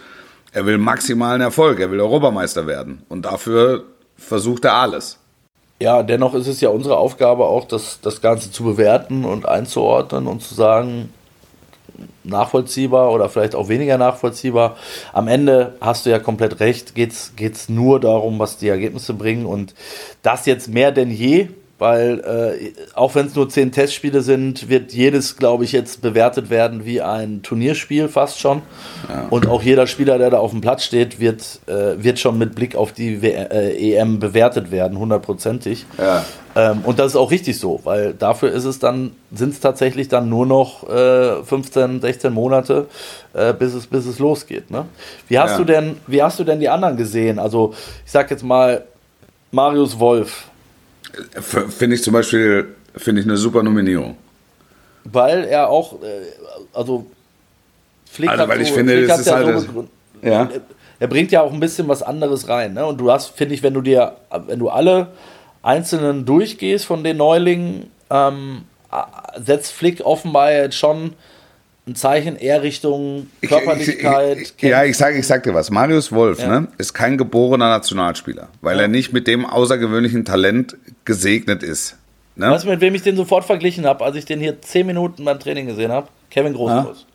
Er will maximalen Erfolg. Er will Europameister werden. Und dafür versucht er alles. Ja, dennoch ist es ja unsere Aufgabe auch, das, das Ganze zu bewerten und einzuordnen und zu sagen, nachvollziehbar oder vielleicht auch weniger nachvollziehbar. Am Ende hast du ja komplett recht, geht es nur darum, was die Ergebnisse bringen und das jetzt mehr denn je, weil äh, auch wenn es nur zehn Testspiele sind, wird jedes, glaube ich, jetzt bewertet werden wie ein Turnierspiel fast schon. Und auch jeder Spieler, der da auf dem Platz steht, wird, äh, wird schon mit Blick auf die w äh, EM bewertet werden, hundertprozentig. Ja. Ähm, und das ist auch richtig so, weil dafür ist es dann, sind es tatsächlich dann nur noch äh, 15, 16 Monate, äh, bis, es, bis es losgeht. Ne? Wie, hast Ja. du denn, wie hast du denn die anderen gesehen? Also, ich sag jetzt mal, Marius Wolf, Finde ich zum Beispiel, finde ich eine super Nominierung. weil er auch, äh, also, Flick Also, hat weil ich so, finde, Flick das ist halt das- begründet. Ja. er bringt ja auch ein bisschen was anderes rein. Ne? Und du hast, finde ich, wenn du dir, wenn du alle einzelnen durchgehst von den Neulingen, ähm, äh, setzt Flick offenbar jetzt schon ein Zeichen eher Richtung Ich- Körperlichkeit. Ich, ich, ja, ich sag, ich sag dir was. Marius Wolf ne, ist kein geborener Nationalspieler, weil er nicht mit dem außergewöhnlichen Talent gesegnet ist. Ne? Weißt du, mit wem ich den sofort verglichen habe, als ich den hier zehn Minuten beim Training gesehen habe? Kevin Großkreuz.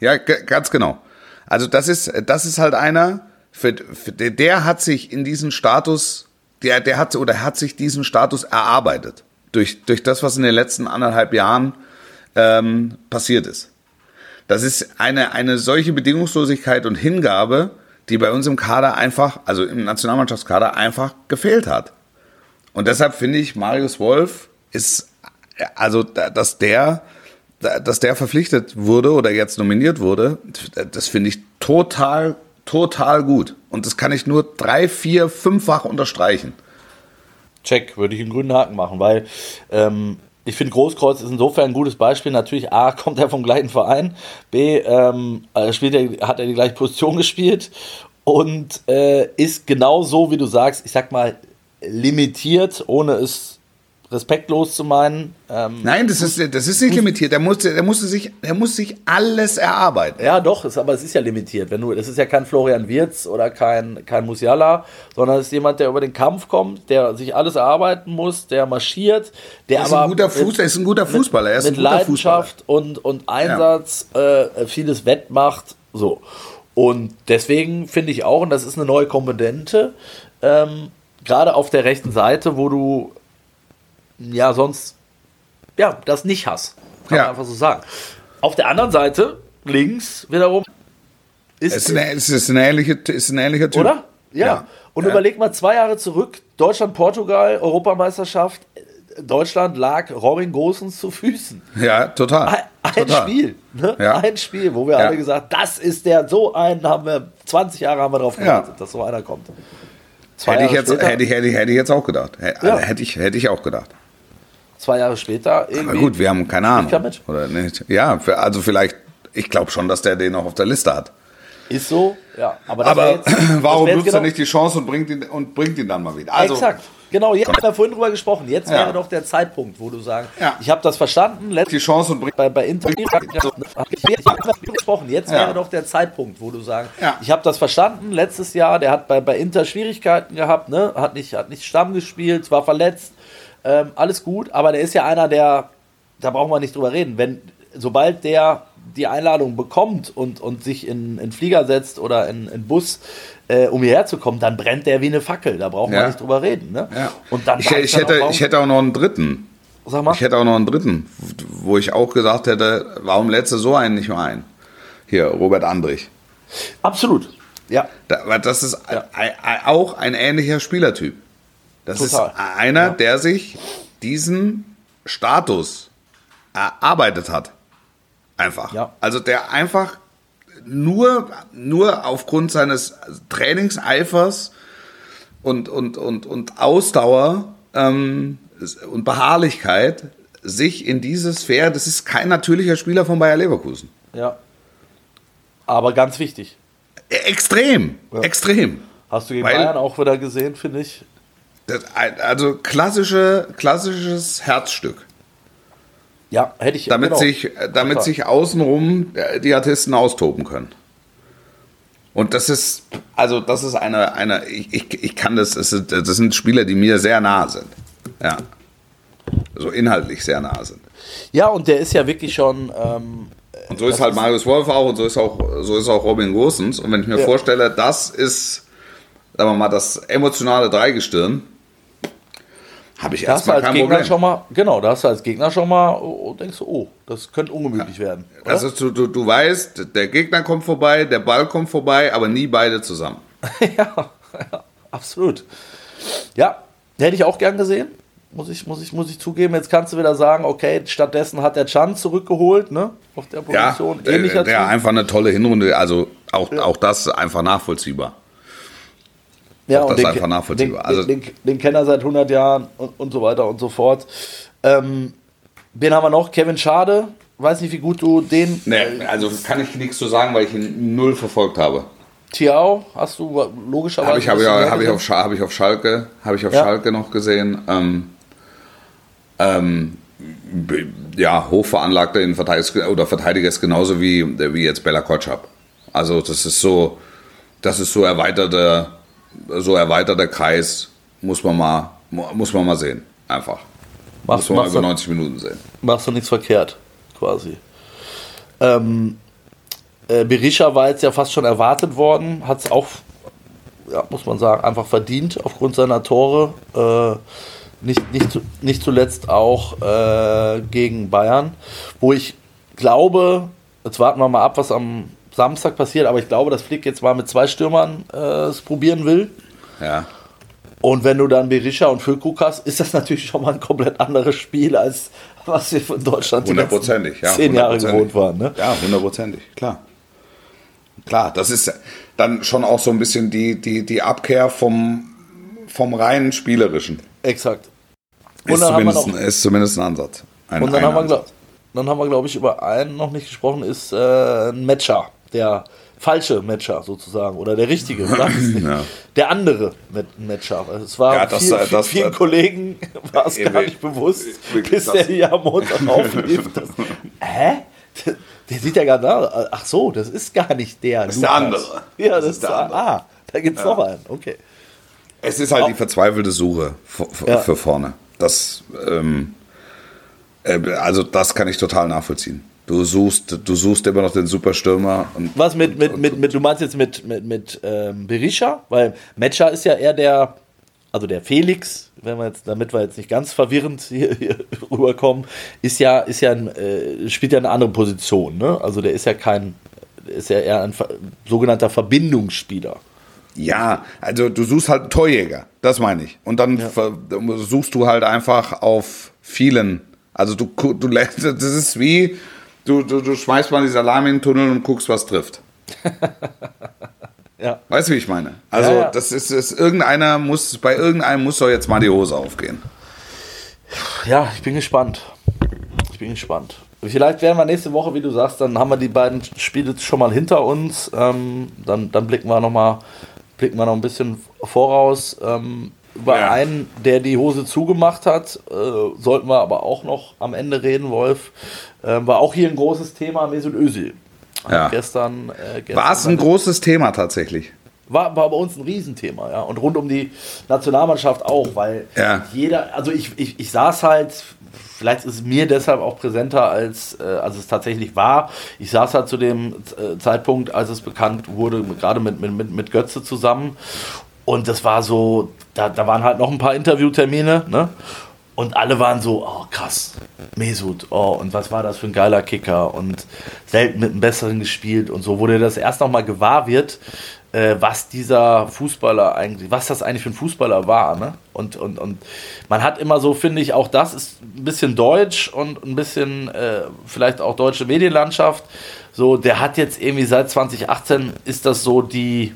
Ja, g- ganz genau. Also das ist, das ist halt einer, für, für, der, der hat sich in diesen Status, der, der hat oder hat sich diesen Status erarbeitet durch, durch das, was in den letzten anderthalb Jahren ähm, passiert ist. Das ist eine, eine solche Bedingungslosigkeit und Hingabe, die bei uns im Kader einfach, also im Nationalmannschaftskader einfach gefehlt hat. Und deshalb finde ich, Marius Wolf ist, also, da- dass der, da- dass der verpflichtet wurde oder jetzt nominiert wurde, das finde ich total, total gut. Und das kann ich nur drei, vier, fünffach unterstreichen. Check, würde ich einen grünen Haken machen, weil ähm, ich finde Großkreuz ist insofern ein gutes Beispiel. Natürlich, A, kommt er vom gleichen Verein, B, ähm, äh, spielt er, hat er die gleiche Position gespielt und äh, ist genau so, wie du sagst, ich sag mal, limitiert, ohne es respektlos zu meinen. Ähm, Nein, das ist, das ist nicht limitiert. Der musste, der musste sich, der muss sich alles erarbeiten. Ja, doch, ist, aber es ist ja limitiert. Wenn du, das ist ja kein Florian Wirz oder kein, kein Musiala, sondern es ist jemand, der über den Kampf kommt, der sich alles erarbeiten muss, der marschiert, der ist aber ein guter Fuß, mit, ist ein guter Fußballer. Er ist mit ein guter Leidenschaft und, und Einsatz ja. äh, vieles wettmacht. So. Und deswegen finde ich auch, und das ist eine neue Komponente, ähm, gerade auf der rechten Seite, wo du ja sonst ja das nicht hast. Kann ja. man einfach so sagen. Auf der anderen Seite, links wiederum, ist es ist, eine, es ist, ein, ähnliche, ist ein ähnlicher Typ. Oder? Ja. ja. Und ja. überleg mal zwei Jahre zurück, Deutschland, Portugal, Europameisterschaft. Deutschland lag Robin Gosens zu Füßen. Ja, total. Ein, ein total. Spiel, ne? ja. ein Spiel, wo wir alle gesagt, das ist der, so einen haben wir, 20 Jahre haben wir drauf gewartet, dass so einer kommt. hätte ich, jetzt, hätte, ich, hätte, ich, hätte ich jetzt auch gedacht. Hätte, ich, hätte ich auch gedacht zwei Jahre später irgendwie. Aber gut, wir haben keine Ahnung. Oder nicht? Ja, also vielleicht, ich glaube schon, dass der den noch auf der Liste hat. Ist so, ja. Aber, aber jetzt, warum nutzt genau er nicht die Chance und bringt ihn, und bringt ihn dann mal wieder? Also, Exakt. Genau, jetzt haben wir vorhin drüber gesprochen. Jetzt ja. wäre doch der Zeitpunkt, wo du sagst, ja. ich habe das verstanden. die Chance und bringt bei, bei Inter gesprochen. Jetzt ja. wäre doch der Zeitpunkt, wo du sagst, ich habe das verstanden. Letztes Jahr, der hat bei, bei Inter Schwierigkeiten gehabt, ne? hat nicht hat nicht Stamm gespielt, war verletzt ähm, alles gut, aber der ist ja einer, der, da brauchen wir nicht drüber reden. Wenn, sobald der die Einladung bekommt und, und sich in, in Flieger setzt oder in, in Bus, äh, um hierher zu kommen, dann brennt der wie eine Fackel. Da brauchen ja. wir nicht drüber reden. Ne? Ja. Und dann ich, ich hätte, auch, ich hätte auch noch einen dritten. Sag mal. Ich hätte auch noch einen dritten, wo ich auch gesagt hätte, warum lädst du so einen nicht mehr ein? Hier, Robert Andrich. Absolut, ja. Da, das ist ja. auch ein ähnlicher Spielertyp. Das Total. ist einer, ja. der sich diesen Status erarbeitet hat. Einfach. Ja. Also der einfach nur, nur aufgrund seines Trainingseifers und, und, und, und Ausdauer ähm, und Beharrlichkeit sich in diese Sphäre, das ist kein natürlicher Spieler von Bayer Leverkusen. Ja. Aber ganz wichtig. Extrem, ja. extrem. Hast du gegen Weil, Bayern auch wieder gesehen, finde ich. Das, also klassische, klassisches Herzstück. Ja, hätte ich. Damit, genau. sich, damit sich außenrum die Artisten austoben können. Und das ist, also das ist eine, eine ich, ich, ich kann das, das sind, das sind Spieler, die mir sehr nahe sind. Ja. So inhaltlich sehr nahe sind. Ja, und der ist ja wirklich schon. Ähm, und so ist halt Marius Wolf auch und so ist auch, so ist auch Robin Gosens. Und wenn ich mir ja. vorstelle, das ist, sagen wir mal, das emotionale Dreigestirn, habe ich erstmal kein Gegner Problem. Schon mal, genau, da hast du als Gegner schon mal, oh, denkst du, oh, das könnte ungemütlich ja. werden. Oder? Also du, du, du weißt, der Gegner kommt vorbei, der Ball kommt vorbei, aber nie beide zusammen. ja, ja, absolut. Ja, hätte ich auch gern gesehen. Muss ich, muss, ich, muss ich zugeben, jetzt kannst du wieder sagen, okay, stattdessen hat der Chan zurückgeholt, ne? Auf der Position. Ja, Ähnlicher der, der einfach eine tolle Hinrunde, also auch, ja. auch das einfach nachvollziehbar. Ja, das den, einfach nachvollziehbar. Den, also, den, den, den kennt er seit 100 Jahren und, und so weiter und so fort. Ähm, wen haben wir noch? Kevin Schade. Weiß nicht, wie gut du den. Nee, also kann ich nichts zu sagen, weil ich ihn null verfolgt habe. Tiao hast du logischerweise. Habe ich, hab ich, hab ich, auf, hab ich auf Schalke, habe ich auf ja. Schalke noch gesehen. Ähm, ähm, ja, hochveranlagter in Verteidiger oder Verteidiger ist genauso wie, wie jetzt Bella Kotschap. Also das ist so, das ist so erweiterte so erweiterter Kreis muss man mal, muss man mal sehen. Einfach. Machst, muss man mal über 90 Minuten sehen. Machst du nichts verkehrt, quasi. Ähm, äh, Berisha war jetzt ja fast schon erwartet worden, hat es auch, ja, muss man sagen, einfach verdient aufgrund seiner Tore. Äh, nicht, nicht, nicht zuletzt auch äh, gegen Bayern, wo ich glaube, jetzt warten wir mal ab, was am Samstag passiert, aber ich glaube, dass Flick jetzt mal mit zwei Stürmern äh, es probieren will. Ja. Und wenn du dann Berisha und Füllkrug hast, ist das natürlich schon mal ein komplett anderes Spiel, als was wir von Deutschland letzten ja, zehn Jahre gewohnt waren. Ne? Ja, hundertprozentig, klar. Klar, das ist dann schon auch so ein bisschen die, die, die Abkehr vom, vom reinen Spielerischen. Exakt. Ist zumindest, ist zumindest ein Ansatz. Ein Und dann haben, wir, dann haben wir, glaube ich, über einen noch nicht gesprochen, ist äh, ein Matcher. Der falsche Matcher sozusagen. Oder der richtige. Ja. Der andere Matcher. Es war Ja, das- viel, das- vielen das- Kollegen war es Ja, gar wir- nicht bewusst, wirklich, bis der hier am Montag auflief. Hä? Der sieht ja gar nicht. Ach so, das ist gar nicht der. Das ist der andere. Ja, das, Das ist der der andere. Ah, da gibt es noch einen. Okay. Es ist halt die verzweifelte Suche f- f- Ja. für vorne. Das, ähm, äh, also das kann ich total nachvollziehen. Du suchst, du suchst immer noch den Superstürmer und Was mit, mit, mit, mit, du meinst jetzt mit, mit, mit ähm, Berisha? Weil Metscher ist ja eher der, also der Felix, wenn wir jetzt, damit wir jetzt nicht ganz verwirrend hier, hier rüberkommen, ist ja, ist ja ein, äh, spielt ja eine andere Position, ne? Also der ist ja kein, ist ja eher ein sogenannter Verbindungsspieler. Ja, also du suchst halt einen Torjäger, das meine ich. Und dann ver- suchst du halt einfach auf vielen. Also du, du lässt, das ist wie, du, du, du schmeißt mal die Salami in den Tunnel und guckst, was trifft. Ja. Weißt du, wie ich meine? Also Ja, ja. das ist, ist irgendeiner muss, bei irgendeinem muss doch jetzt mal die Hose aufgehen. Ja, ich bin gespannt. Ich bin gespannt. Vielleicht werden wir nächste Woche, wie du sagst, dann haben wir die beiden Spiele schon mal hinter uns. Ähm, dann, dann blicken wir noch mal, blicken wir noch ein bisschen voraus. Ähm, über Ja. einen, der die Hose zugemacht hat, äh, sollten wir aber auch noch am Ende reden, Wolf. Ähm, war auch hier ein großes Thema, Mesut Özil. Ja. Gestern, äh, gestern War es ein großes Thema tatsächlich? war, war bei uns ein Riesenthema, ja. Und rund um die Nationalmannschaft auch, weil Ja. jeder, also ich, ich, ich saß halt, vielleicht ist es mir deshalb auch präsenter, als, äh, als es tatsächlich war. Ich saß halt zu dem äh, Zeitpunkt, als es bekannt wurde, gerade mit, mit, mit Götze zusammen. Und das war so, da, da waren halt noch ein paar Interviewtermine, ne? Und alle waren so, oh krass, Mesut, oh, und was war das für ein geiler Kicker und selten mit einem besseren gespielt und so, wo dir das erst nochmal gewahr wird, äh, was dieser Fußballer eigentlich, was das eigentlich für ein Fußballer war, ne? Und, und, und man hat immer so, finde ich, auch das ist ein bisschen deutsch und ein bisschen äh, vielleicht auch deutsche Medienlandschaft. So, der hat jetzt irgendwie seit 2018 ist das so die,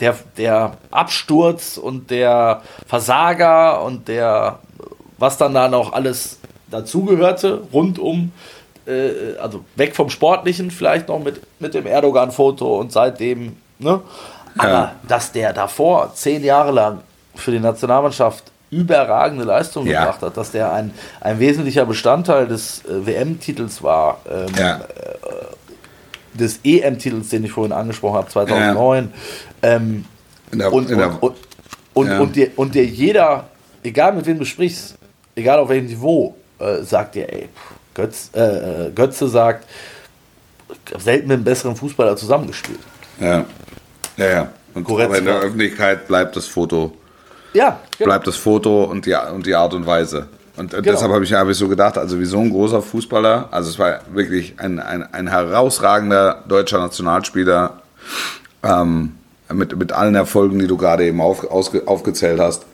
der, der Absturz und der Versager und der, was dann da noch alles dazugehörte, rund um, äh, also weg vom Sportlichen vielleicht noch mit, mit dem Erdogan-Foto und seitdem, ne? Aber Ja. dass der davor zehn Jahre lang für die Nationalmannschaft überragende Leistung Ja. gebracht hat, dass der ein, ein wesentlicher Bestandteil des äh, WM-Titels war, ähm, Ja. des EM-Titels, den ich vorhin angesprochen habe, 2009. Ähm, In der, und, der, und, und, und, Ja. und, dir, und dir jeder, egal mit wem du sprichst, egal auf welchem Niveau, äh, sagt dir, ey, Götz, äh, äh, Götze sagt, selten mit einem besseren Fußballer zusammengespielt. ja. ja, ja. Und, Goretzka. aber in der Öffentlichkeit bleibt das Foto Ja, genau. bleibt das Foto und die, und die Art und Weise. Und äh, Genau. deshalb habe ich, hab ich so gedacht, also wie so ein großer Fußballer, also es war wirklich ein, ein, ein herausragender deutscher Nationalspieler ähm, mit, mit allen Erfolgen, die du gerade eben auf, ausge, aufgezählt hast.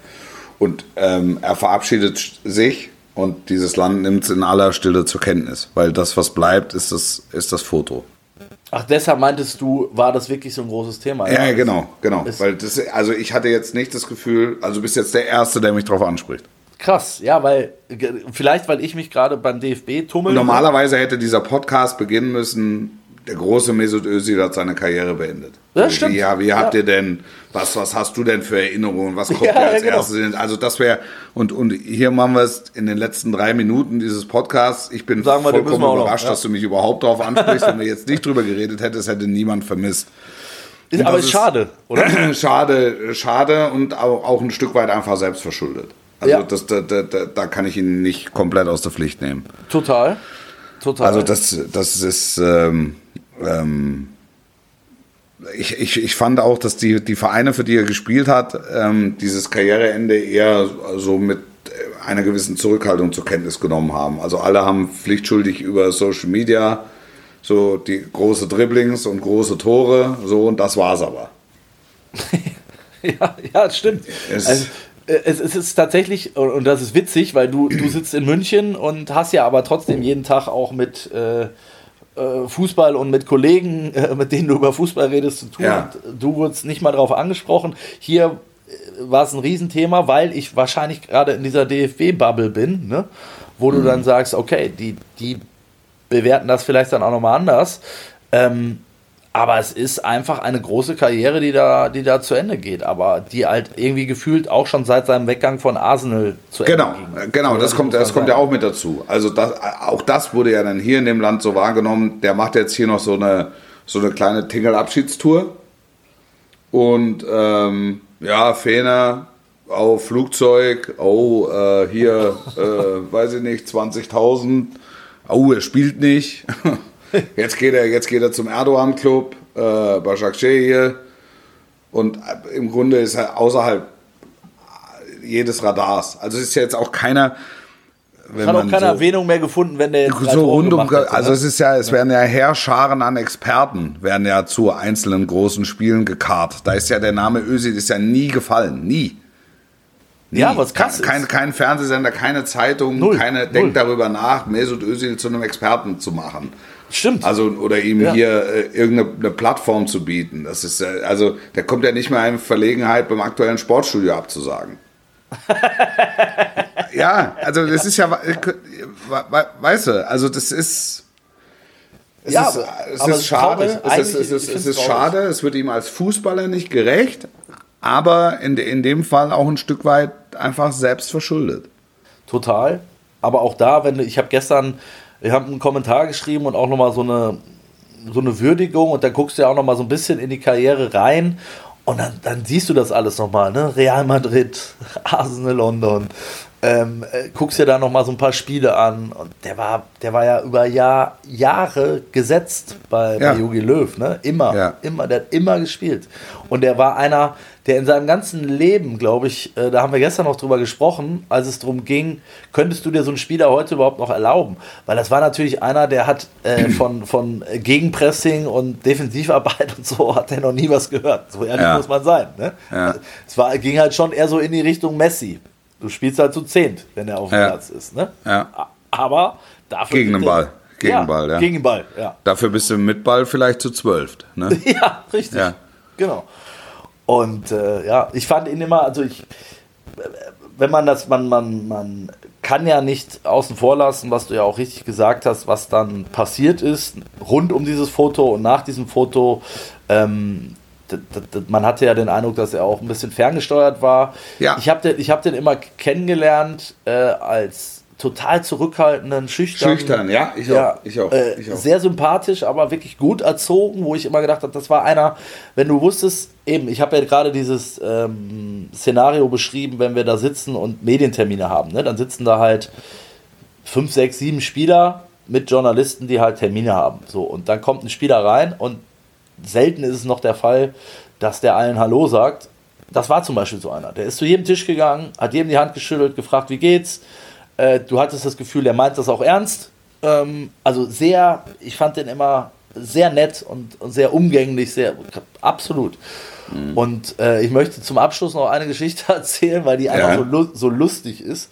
Und ähm, er verabschiedet sich und dieses Land nimmt es in aller Stille zur Kenntnis, weil das, was bleibt, ist das, ist das Foto. Ach, deshalb meintest du, war das wirklich so ein großes Thema? Ja, genau, genau. Ist- Weil das, also ich hatte jetzt nicht das Gefühl, also du bist jetzt der Erste, der mich darauf anspricht. Krass, ja, weil, vielleicht, weil ich mich gerade beim DFB tummel. Normalerweise hätte dieser Podcast beginnen müssen, der große Mesut Özil hat seine Karriere beendet. Ja, stimmt. Wie, wie habt Ja. ihr denn, was, was hast du denn für Erinnerungen, was kommt Ja, dir als ja, genau. erstes? Also das wäre, und, und hier machen wir es in den letzten drei Minuten dieses Podcasts. Ich bin Sagen wir, vollkommen noch, überrascht, ja. dass du mich überhaupt darauf ansprichst. Wenn wir jetzt nicht drüber geredet hättest, hätte niemand vermisst. ist, aber ist schade, oder? schade, schade und auch, auch ein Stück weit einfach selbst verschuldet. Also das, da, da, da da kann ich ihn nicht komplett aus der Pflicht nehmen. Total. Total. Also das, das ist, ähm, ähm, ich, ich, ich fand auch, dass die, die Vereine, für die er gespielt hat, ähm, dieses Karriereende eher so mit einer gewissen Zurückhaltung zur Kenntnis genommen haben. Also alle haben pflichtschuldig über Social Media so die große Dribblings und große Tore, so und das war's aber. Ja, ja, das stimmt. Es- also, äh, es, es ist tatsächlich, und- das ist witzig, weil du, du sitzt in München und hast ja aber trotzdem jeden Tag auch mit äh, Fußball und mit Kollegen, äh, mit denen du über Fußball redest, zu tun. Ja. Du wurdest nicht mal darauf angesprochen. Hier war es ein Riesenthema, weil ich wahrscheinlich gerade in dieser DFB-Bubble bin, ne? wo du dann sagst, okay, die, die bewerten das vielleicht dann auch nochmal anders. Ähm, aber es ist einfach eine große Karriere, die da, die da zu Ende geht, aber die halt irgendwie gefühlt auch schon seit seinem Weggang von Arsenal zu Genau, Ende ging. genau, So, das kommt, das kommt ja auch mit dazu. Also das, auch das wurde ja dann hier in dem Land so wahrgenommen. Der macht jetzt hier noch so eine, so eine kleine Tingle-Abschiedstour. Und ähm, ja, Fehner, oh, Flugzeug, oh, äh, hier, äh, weiß ich nicht, 20.000. Oh, er spielt nicht. Jetzt geht er, jetzt geht er zum Erdogan-Club, äh, Başakşehir hier. Und äh, im Grunde ist er außerhalb jedes Radars. Also es ist ja jetzt auch keiner, wenn Hat auch keine so, Erwähnung mehr gefunden, wenn der jetzt so rund um, hätte, also es ist ja, es werden ja Heerscharen an Experten, werden ja zu einzelnen großen Spielen gekarrt. Da ist ja der Name Özil ist ja nie gefallen, nie. Nie. Ja, was krass kein, ist. kein, kein Fernsehsender, keine Zeitung, Null, keine null. denkt darüber nach, Mesut Özil zu einem Experten zu machen. Stimmt. Also oder ihm Ja. hier äh, irgendeine eine Plattform zu bieten. Das ist äh, also der kommt ja nicht mehr in Verlegenheit beim aktuellen Sportstudio abzusagen. ja, also das ist ja we- weißt du, also das ist es Ja, ist, aber- es ist schade, es ist, es ist, es ist schade, es wird ihm als Fußballer nicht gerecht, aber in, in dem Fall auch ein Stück weit einfach selbst verschuldet. Total. Aber auch da, wenn ich habe gestern, ich habe einen Kommentar geschrieben und auch nochmal so eine, so eine Würdigung und dann guckst du ja auch nochmal so ein bisschen in die Karriere rein und dann, dann siehst du das alles nochmal, ne? Real Madrid, Arsenal London, ähm, äh, guckst dir da nochmal so ein paar Spiele an und der war, der war ja über Jahr, Jahre gesetzt bei, Ja. bei Jogi Löw, ne? Immer, Ja. immer, der hat immer gespielt. Und der war einer, der in seinem ganzen Leben, glaube ich, äh, da haben wir gestern noch drüber gesprochen, als es darum ging, könntest du dir so einen Spieler heute überhaupt noch erlauben? Weil das war natürlich einer, der hat äh, von, von Gegenpressing und Defensivarbeit und so, hat er noch nie was gehört. So ehrlich Ja. muss man sein. Ne? Ja. Es war, ging halt schon eher so in die Richtung Messi. Du spielst halt zu zehnt, wenn er auf dem Ja. Platz ist. Ne? Aber dafür. Gegen den Ball. Gegen ja, den Ball, ja. Gegen den Ball, ja. Dafür bist du mit Ball vielleicht zu zwölf. Ne? Ja, richtig. Ja. Genau. Und äh, ja, ich fand ihn immer, also ich, wenn man das, man, man, man kann ja nicht außen vor lassen, was du ja auch richtig gesagt hast, was dann passiert ist, rund um dieses Foto und nach diesem Foto. Ähm, man hatte ja den Eindruck, dass er auch ein bisschen ferngesteuert war. Ja. Ich habe den, ich hab den immer kennengelernt äh, als total zurückhaltenden, schüchternen. Schüchtern, ja, ich auch. Ja, ich auch, äh, ich auch. Sehr sympathisch, aber wirklich gut erzogen, wo ich immer gedacht habe, das war einer, wenn du wusstest, eben, ich habe ja gerade dieses ähm, Szenario beschrieben, wenn wir da sitzen und Medientermine haben, ne? dann sitzen da halt fünf, sechs, sieben Spieler mit Journalisten, die halt Termine haben. So, und dann kommt ein Spieler rein und selten ist es noch der Fall, dass der allen Hallo sagt. Das war zum Beispiel so einer. Der ist zu jedem Tisch gegangen, hat jedem die Hand geschüttelt, gefragt, wie geht's. Äh, du hattest das Gefühl, der meint das auch ernst. Ähm, also sehr, ich fand den immer sehr nett und, und sehr umgänglich, sehr absolut. Und äh, ich möchte zum Abschluss noch eine Geschichte erzählen, weil die einfach Ja. so, lu so lustig ist.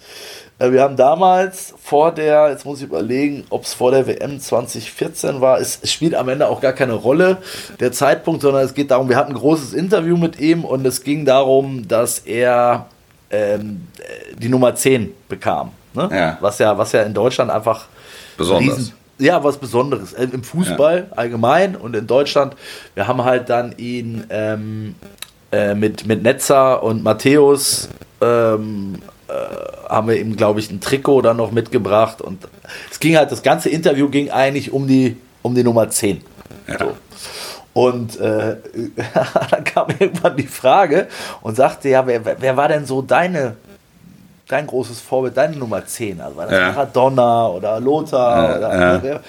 Äh, wir haben damals vor der, jetzt muss ich überlegen, ob es vor der WM 2014 war, es, es spielt am Ende auch gar keine Rolle, der Zeitpunkt, sondern es geht darum, wir hatten ein großes Interview mit ihm und es ging darum, dass er ähm, äh, die Nummer 10 bekam. Ne? Ja. Was, ja, was ja in Deutschland einfach Besonders. ja, was Besonderes. Äh, Im Fußball allgemein und in Deutschland. Wir haben halt dann ihn ähm, äh, mit, mit Netzer und Matthäus ähm, äh, haben wir ihm, glaube ich, ein Trikot dann noch mitgebracht. Und es ging halt, das ganze Interview ging eigentlich um die, um die Nummer 10. Ja. So. Und äh, dann kam irgendwann die Frage und sagte, ja, wer- wer war denn so deine, dein großes Vorbild, deine Nummer 10? Also war das Ja. Maradona oder Lothar Ja, oder, ja. oder wer?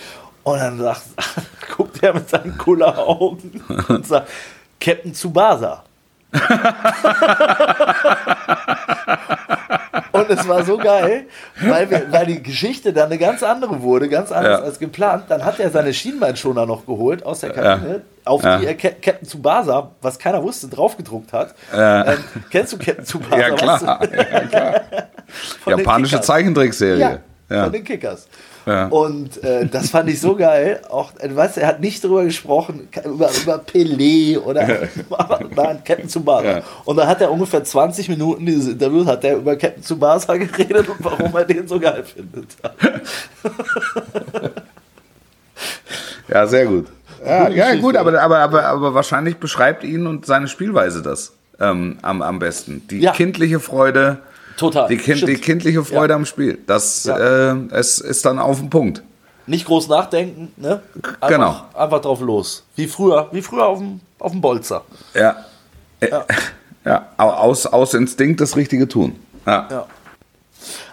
Und dann sagt, guckt er mit seinen cooler Augen und sagt, Captain Tsubasa. Und es war so geil, weil, wir, weil die Geschichte dann eine ganz andere wurde, ganz anders Ja. als geplant. Dann hat er seine Schienbeinschoner noch geholt aus der Kabine, auf Ja. die er Ca- Captain Tsubasa, was keiner wusste, draufgedruckt hat. Ja. Ähm, kennst du Captain Tsubasa? Ja, klar. Weißt du? Ja, klar. Japanische. Zeichentrickserie. Ja, von den Kickers. Und äh, das fand ich so geil. Auch, äh, weißt, er hat nicht darüber gesprochen, über, über Pelé oder nein, Captain Tsubasa. Und dann hat er ungefähr 20 Minuten dieses Interview, hat er über Captain Tsubasa geredet und warum er den so geil findet. ja, sehr gut. Ja, ja gut, aber, aber, aber, aber wahrscheinlich beschreibt ihn und seine Spielweise das ähm, am, am besten. Die ja. kindliche Freude Total. Die, kind, die kindliche Freude ja. am Spiel. Das ja. äh, es ist dann auf den Punkt. Nicht groß nachdenken, ne? Einfach, genau. Einfach drauf los. Wie früher, wie früher auf dem, auf dem Bolzer. Ja. Ja. ja. Aus, aus Instinkt das Richtige tun. Ja. ja.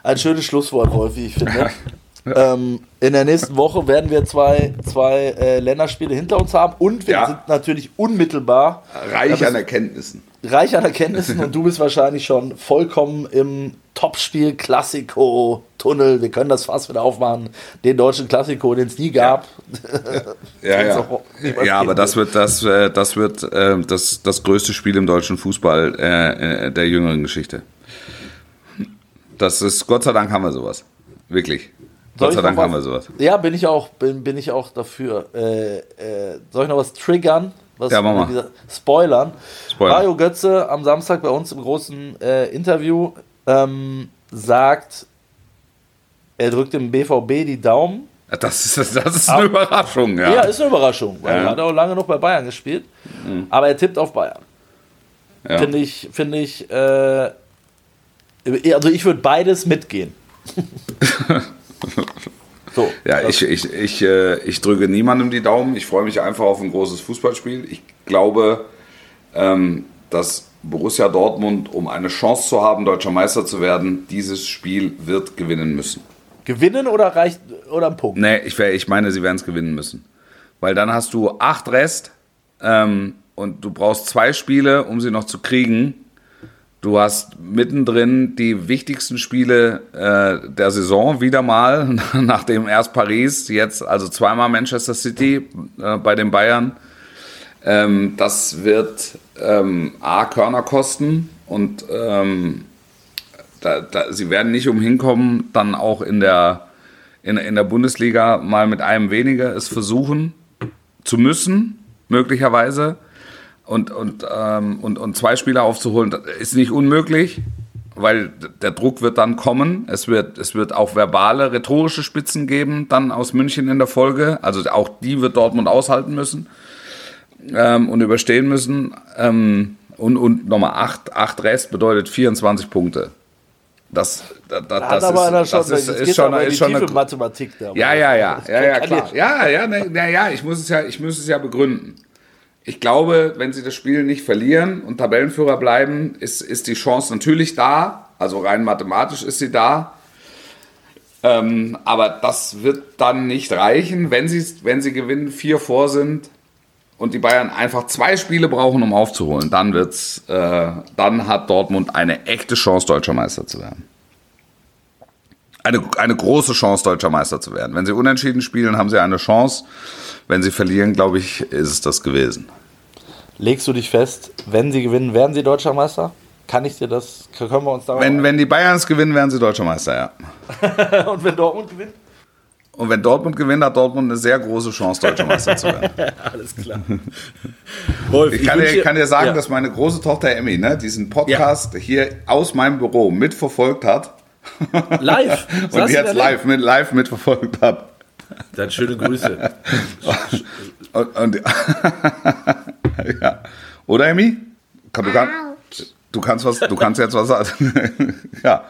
Ein schönes Schlusswort, Wolf, wie ich finde. Ähm, in der nächsten Woche werden wir zwei, zwei äh, Länderspiele hinter uns haben und wir ja. sind natürlich unmittelbar reich an Erkenntnissen. Reich an Erkenntnissen und du bist wahrscheinlich schon vollkommen im Topspiel Klassiko Tunnel. Wir können das fast wieder aufmachen. Den deutschen Klassiko, den es nie gab. Ja, ja. ja. ja aber das wird, das, äh, das, wird äh, das, das größte Spiel im deutschen Fußball äh, der jüngeren Geschichte. Das ist, Gott sei Dank haben wir sowas. Wirklich. Soll Gott sei Dank haben wir sowas. Ja, bin ich auch, bin, bin ich auch dafür. Äh, äh, soll ich noch was triggern? Was ja, mach mal. Spoilern. Spoilern. Mario Götze am Samstag bei uns im großen äh, Interview ähm, sagt, er drückt dem BVB die Daumen. Das ist, das ist eine Aber, Überraschung, ja. Ja, ist eine Überraschung, weil ja. er hat auch lange noch bei Bayern gespielt. Mhm. Aber er tippt auf Bayern. Ja. Finde ich, finde ich, äh, also ich würde beides mitgehen. So, ja, ich, ich, ich, äh, ich drücke niemandem die Daumen. Ich freue mich einfach auf ein großes Fußballspiel. Ich glaube, ähm, dass Borussia Dortmund, um eine Chance zu haben, deutscher Meister zu werden, dieses Spiel wird gewinnen müssen. Gewinnen oder reicht oder ein Punkt? Nee, ich, ich meine, sie werden es gewinnen müssen. Weil dann hast du acht Rest ähm, und du brauchst zwei Spiele, um sie noch zu kriegen. Du hast mittendrin die wichtigsten Spiele äh, der Saison wieder mal, nachdem erst Paris, jetzt also zweimal Manchester City äh, bei den Bayern. Ähm, das wird ähm, A, Körner kosten und ähm, da, da, sie werden nicht umhin kommen, dann auch in der, in, in der Bundesliga mal mit einem weniger es versuchen zu müssen, möglicherweise und, und, ähm, und, und zwei Spieler aufzuholen, ist nicht unmöglich, weil der Druck wird dann kommen. Es wird, es wird auch verbale, rhetorische Spitzen geben, dann aus München in der Folge. Also auch die wird Dortmund aushalten müssen ähm, und überstehen müssen. Ähm, und, und nochmal acht, acht Rest bedeutet 24 Punkte. Das, da, da, da das, ist, das ist, ist, schon, ist schon eine Mathematik da. Ja, ja, ja, ja, ja, klar. Ja, ja, ne, ja, ja, ich muss es ja, ich muss es ja begründen ich glaube, wenn sie das Spiel nicht verlieren und Tabellenführer bleiben, ist, ist die Chance natürlich da. Also rein mathematisch ist sie da. Ähm, aber das wird dann nicht reichen, wenn sie, wenn sie gewinnen, vier vor sind und die Bayern einfach zwei Spiele brauchen, um aufzuholen. Dann, wird's, äh, dann hat Dortmund eine echte Chance, deutscher Meister zu werden. Eine, eine große Chance, deutscher Meister zu werden. Wenn sie unentschieden spielen, haben sie eine Chance. Wenn sie verlieren, glaube ich, ist es das gewesen. Legst du dich fest, wenn sie gewinnen, werden sie deutscher Meister? Kann ich dir das, können wir uns darauf wenn, wenn die Bayerns gewinnen, werden sie deutscher Meister, ja. Und wenn Dortmund gewinnt? Und wenn Dortmund gewinnt, hat Dortmund eine sehr große Chance, deutscher Meister zu werden. Alles klar. Wolf, ich, kann, ich dir, kann, dir, sagen, ja. dass meine große Tochter Emmy ne, diesen Podcast ja. hier aus meinem Büro mitverfolgt hat. Live? und jetzt live, mit, live mitverfolgt hat. Dann schöne Grüße. und, und ja. Oder Emmy? Du, kann, du, kannst was, du kannst jetzt was sagen. ja.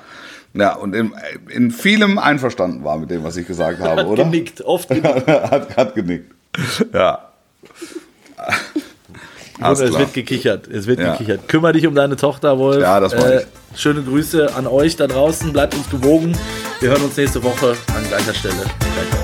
Ja, und in, in vielem einverstanden war mit dem, was ich gesagt habe, hat oder? Genickt, oft genickt. hat, hat genickt. Ja. Alles es wird gekichert. Es wird ja. gekichert. Kümmer dich um deine Tochter, Wolf. Ja, das war äh, Schöne Grüße an euch da draußen. Bleibt uns gewogen. Wir hören uns nächste Woche an gleicher Stelle. Gleich